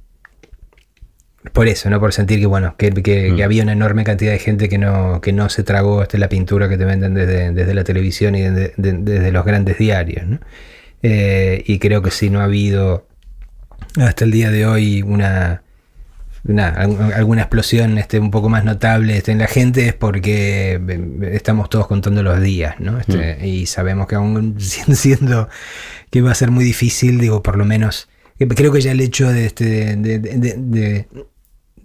por eso, ¿no? Por sentir que, bueno, que, que- Mm. que había una enorme cantidad de gente que no, que no se tragó este, la pintura que te venden desde, desde la televisión y desde, de- desde los grandes diarios, ¿no? Eh, y creo que si no ha habido hasta el día de hoy una, una- alg- alguna explosión este, un poco más notable este, en la gente es porque eh, estamos todos contando los días, ¿no? Este, Y sabemos que aún *laughs* siendo- que va a ser muy difícil, digo, por lo menos, que creo que ya el hecho de, este, de, de- de- de-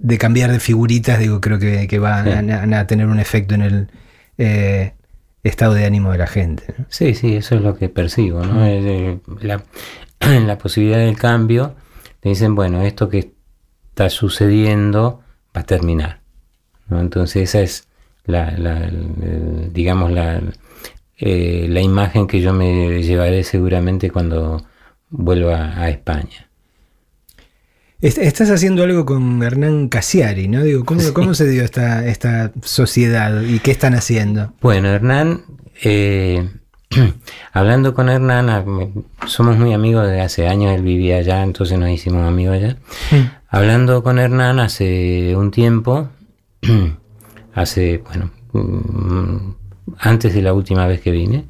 de cambiar de figuritas, digo, creo que, que va Sí. a, tener un efecto en el eh, estado de ánimo de la gente. ¿no? Sí, sí, eso es lo que percibo, ¿no? Eh, la, *clears throat* la posibilidad del cambio, te dicen, bueno, esto que está sucediendo va a terminar, ¿no? Entonces esa es la, digamos, la, eh, la imagen que yo me llevaré seguramente cuando vuelva a España. Est- Estás haciendo algo con Hernán Casiari, ¿no? Digo, ¿cómo, Sí. cómo se dio esta, esta sociedad y qué están haciendo? Bueno, Hernán, eh, *clears throat* hablando con Hernán, a- me- somos muy amigos desde hace años, él vivía allá, entonces nos hicimos amigos allá. Hablando con Hernán hace un tiempo, *clears throat* hace, bueno, mm, antes de la última vez que vine,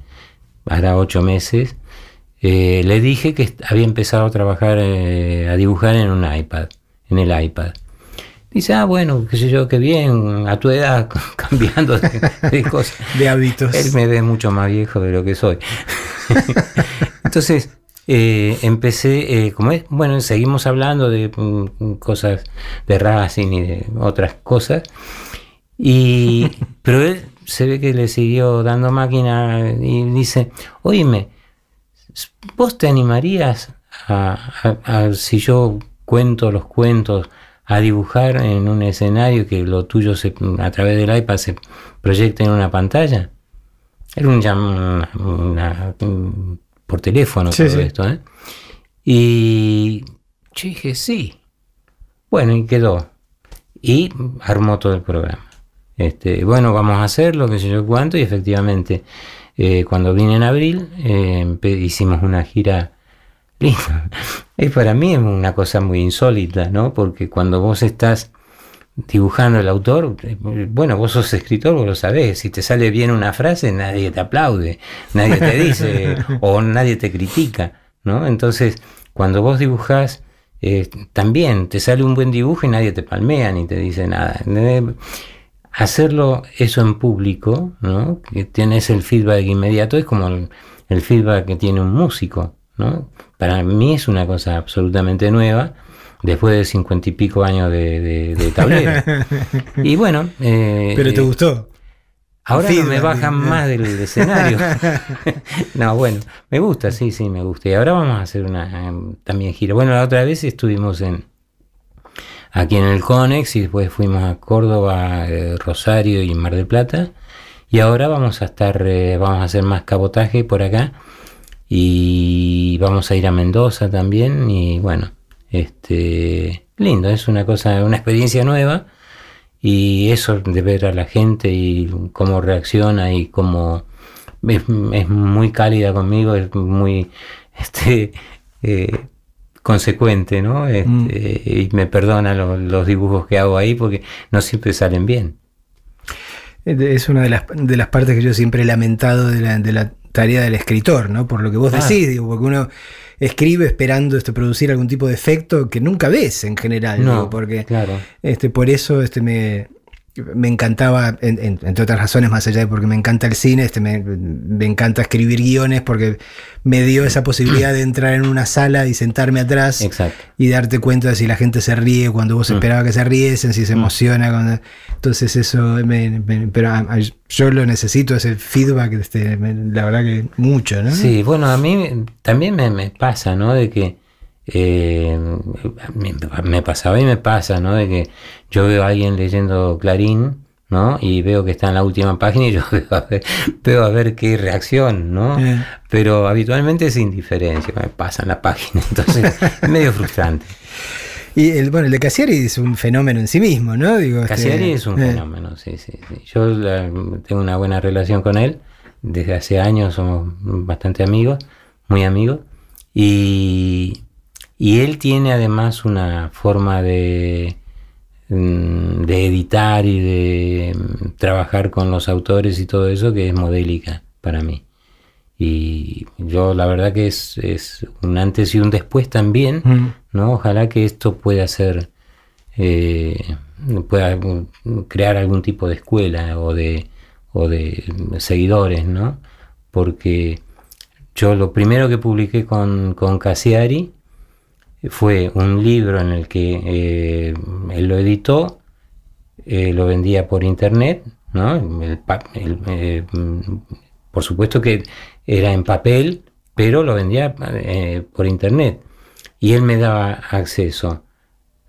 hará ocho meses, eh, le dije que había empezado a trabajar, eh, a dibujar en un iPad, en el iPad. Dice, ah, bueno, qué sé yo, qué bien, a tu edad, *laughs* cambiando de, de cosas. *laughs* De hábitos. Él me ve mucho más viejo de lo que soy. *laughs* Entonces, eh, empecé, eh, como es, bueno, seguimos hablando de mm, cosas de Racing y de otras cosas. Y, *laughs* pero él se ve que le siguió dando máquina y dice, oíme, ¿vos te animarías a, a- a, si yo cuento los cuentos, a dibujar en un escenario que lo tuyo se, a través del iPad se proyecte en una pantalla? Era un una- un- por teléfono Sí, todo sí. esto, ¿eh? Y yo dije, sí. Bueno, y quedó. Y armó todo el programa. Este, bueno, vamos a hacerlo, qué sé yo cuánto, y efectivamente, eh, cuando vine en abril, eh, hicimos una gira linda. *laughs* Y para mí es una cosa muy insólita, ¿no? Porque cuando vos estás dibujando el autor, eh, bueno, vos sos escritor, vos lo sabés, si te sale bien una frase, nadie te aplaude, nadie te dice, *laughs* o nadie te critica, ¿no? Entonces, cuando vos dibujás, eh, también te sale un buen dibujo y nadie te palmea ni te dice nada. Hacerlo eso en público, ¿no? que tienes el feedback inmediato, es como el, el feedback que tiene un músico. ¿no? Para mí es una cosa absolutamente nueva, después de cincuenta y pico años de, de- de tablero. *laughs* y bueno... eh, Pero te gustó. Ahora no me bajan más del escenario. *laughs* no, bueno, me gusta, sí, sí, me gusta. Y ahora vamos a hacer una em, también gira. Bueno, la otra vez estuvimos en aquí en el Conex y después fuimos a Córdoba, eh, Rosario y Mar del Plata. Y ahora vamos a estar, eh, vamos a hacer más cabotaje por acá. Y vamos a ir a Mendoza también. Y bueno, este lindo, es una cosa, una experiencia nueva. Y eso de ver a la gente y cómo reacciona y cómo es, es muy cálida conmigo, es muy *laughs* este, eh, consecuente, ¿no? Este, Y me perdona lo- los dibujos que hago ahí porque no siempre salen bien. Es una de las, de las partes que yo siempre he lamentado de la, de la tarea del escritor, ¿no? Por lo que vos Ah. decís, digo, porque uno escribe esperando este, producir algún tipo de efecto que nunca ves en general, No, digo, porque claro. este, por eso este, me, me encantaba, en- en- entre otras razones, más allá de porque me encanta el cine, este, me, me encanta escribir guiones porque me dio esa posibilidad de entrar en una sala y sentarme atrás Exacto. y darte cuenta de si la gente se ríe cuando vos Mm. esperabas que se riesen, si se emociona. Cuando... Entonces eso, me- me- pero a- a- yo lo necesito, ese feedback, este, me- la verdad que mucho, ¿no? Sí, bueno, a mí también me, me pasa, ¿no? De que eh, me, me pasaba y me pasa, ¿no? De que yo veo a alguien leyendo Clarín, ¿no? Y veo que está en la última página y yo *laughs* veo a ver, veo a ver qué reacción, ¿no? Eh. Pero habitualmente es indiferencia, me pasa en la página, *laughs* entonces es medio frustrante. Y el, bueno, el de Cassiari es un fenómeno en sí mismo, ¿no? Digo, este, Cassiari es un eh, fenómeno, sí, sí, sí. Yo la- tengo una buena relación con él, desde hace años somos bastante amigos, muy amigos, y, y él tiene además una forma de, mm, de editar y de mm, trabajar con los autores y todo eso que es modélica para mí. Y yo la verdad que es, es un antes y un después también, Mm. ¿no? Ojalá que esto pueda ser, eh, pueda crear algún tipo de escuela o de, o de seguidores, ¿no? Porque yo lo primero que publiqué con, con Cassiari fue un libro en el que eh, él lo editó, eh, lo vendía por internet, ¿no? El el, eh, por supuesto que era en papel, pero lo vendía por internet. Y él me daba acceso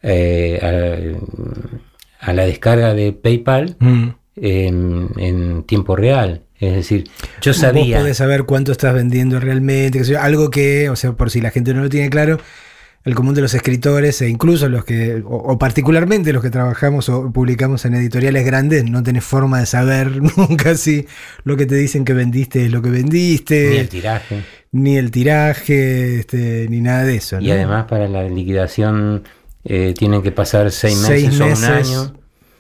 eh, a, a la descarga de PayPal Mm. en, en tiempo real. Es decir, yo Vos sabía... podés saber cuánto estás vendiendo realmente, algo que, o sea, por si la gente no lo tiene claro, el común de los escritores e incluso los que, o, o particularmente los que trabajamos o publicamos en editoriales grandes, no tenés forma de saber *laughs* nunca si lo que te dicen que vendiste es lo que vendiste. Ni el tiraje. Ni el tiraje, este, ni nada de eso. Y ¿no? además para la liquidación eh, tienen que pasar seis Seis meses, o un año.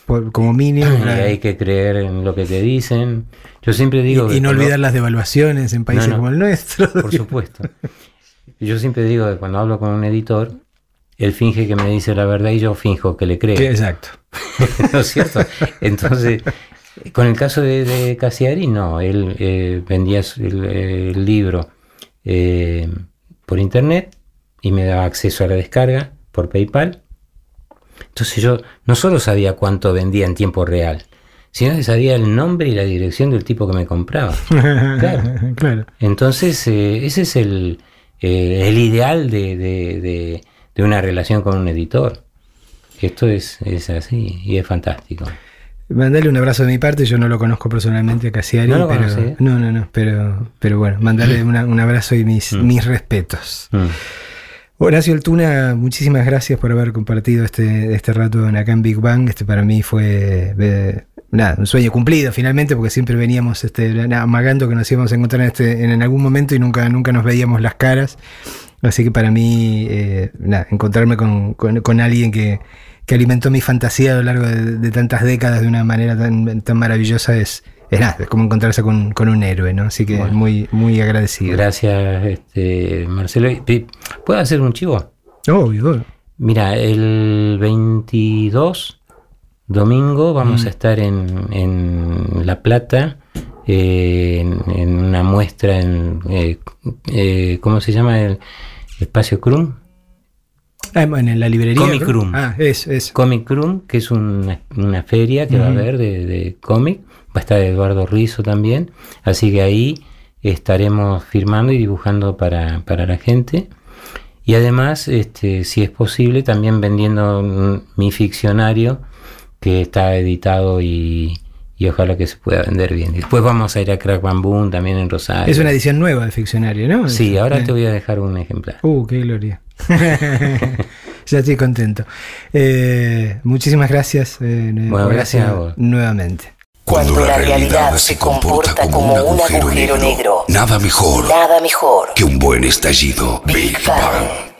por- como mínimo. Y claro. hay que creer en lo que te dicen. Yo siempre digo... y, que y no olvidar las devaluaciones en países No, no. como el nuestro. Por supuesto. *laughs* Yo siempre digo que cuando hablo con un editor, él finge que me dice la verdad y yo finjo que le creo. Exacto. *laughs* ¿No es cierto? Entonces, con el caso de, de Cassiari, no. Él eh, vendía el, el libro eh, por internet y me daba acceso a la descarga por PayPal. Entonces yo no solo sabía cuánto vendía en tiempo real, sino que sabía el nombre y la dirección del tipo que me compraba. *laughs* Claro. Claro. Entonces, eh, ese es el, eh, el ideal de, de- de- de una relación con un editor. Esto es, es así y es fantástico. Mandale un abrazo de mi parte, yo no lo conozco personalmente a Cassiari, ¿No lo pero no, no, no, pero, pero bueno, mandale *laughs* una- un abrazo y mis, Mm. mis respetos. Mm. Horacio Altuna, muchísimas gracias por haber compartido este, este rato en acá en Big Bang. Este para mí fue eh, nada, un sueño cumplido finalmente, porque siempre veníamos este, amagando que nos íbamos a encontrar en, este, en, algún momento y nunca, nunca nos veíamos las caras. Así que para mí, eh, nada, encontrarme con, con- con alguien que, que alimentó mi fantasía a lo largo de, de tantas décadas de una manera tan, tan maravillosa es, es nada, es como encontrarse con, con un héroe, ¿no? Así que Bueno. muy, muy agradecido. Gracias, este, Marcelo. ¿Puedo hacer un chivo? Obvio. Mira, el 22, domingo, vamos Mm. a estar en, en La Plata, eh, en, en una muestra en, eh, eh, ¿cómo se llama? El espacio Crum. Ah, en la librería. Comic ¿no? Room. Ah, eso, eso. Comic Room, que es una, una feria que va a haber de, de cómic. Va a estar Eduardo Rizo también. Así que ahí estaremos firmando y dibujando para, para la gente. Y además, este, si es posible, también vendiendo mi ficcionario que está editado y, y ojalá que se pueda vender bien. Después vamos a ir a Crack Bamboo también en Rosario. Es una edición nueva de Ficcionario, ¿no? Sí, ahora Eh. te voy a dejar un ejemplar. Uh, qué gloria. *laughs* ya estoy contento. Eh, muchísimas gracias. eh, Bueno, gracias a vos. Nuevamente. Cuando la realidad se comporta como un agujero negro, Nada mejor nada mejor que un buen estallido. Big Bang.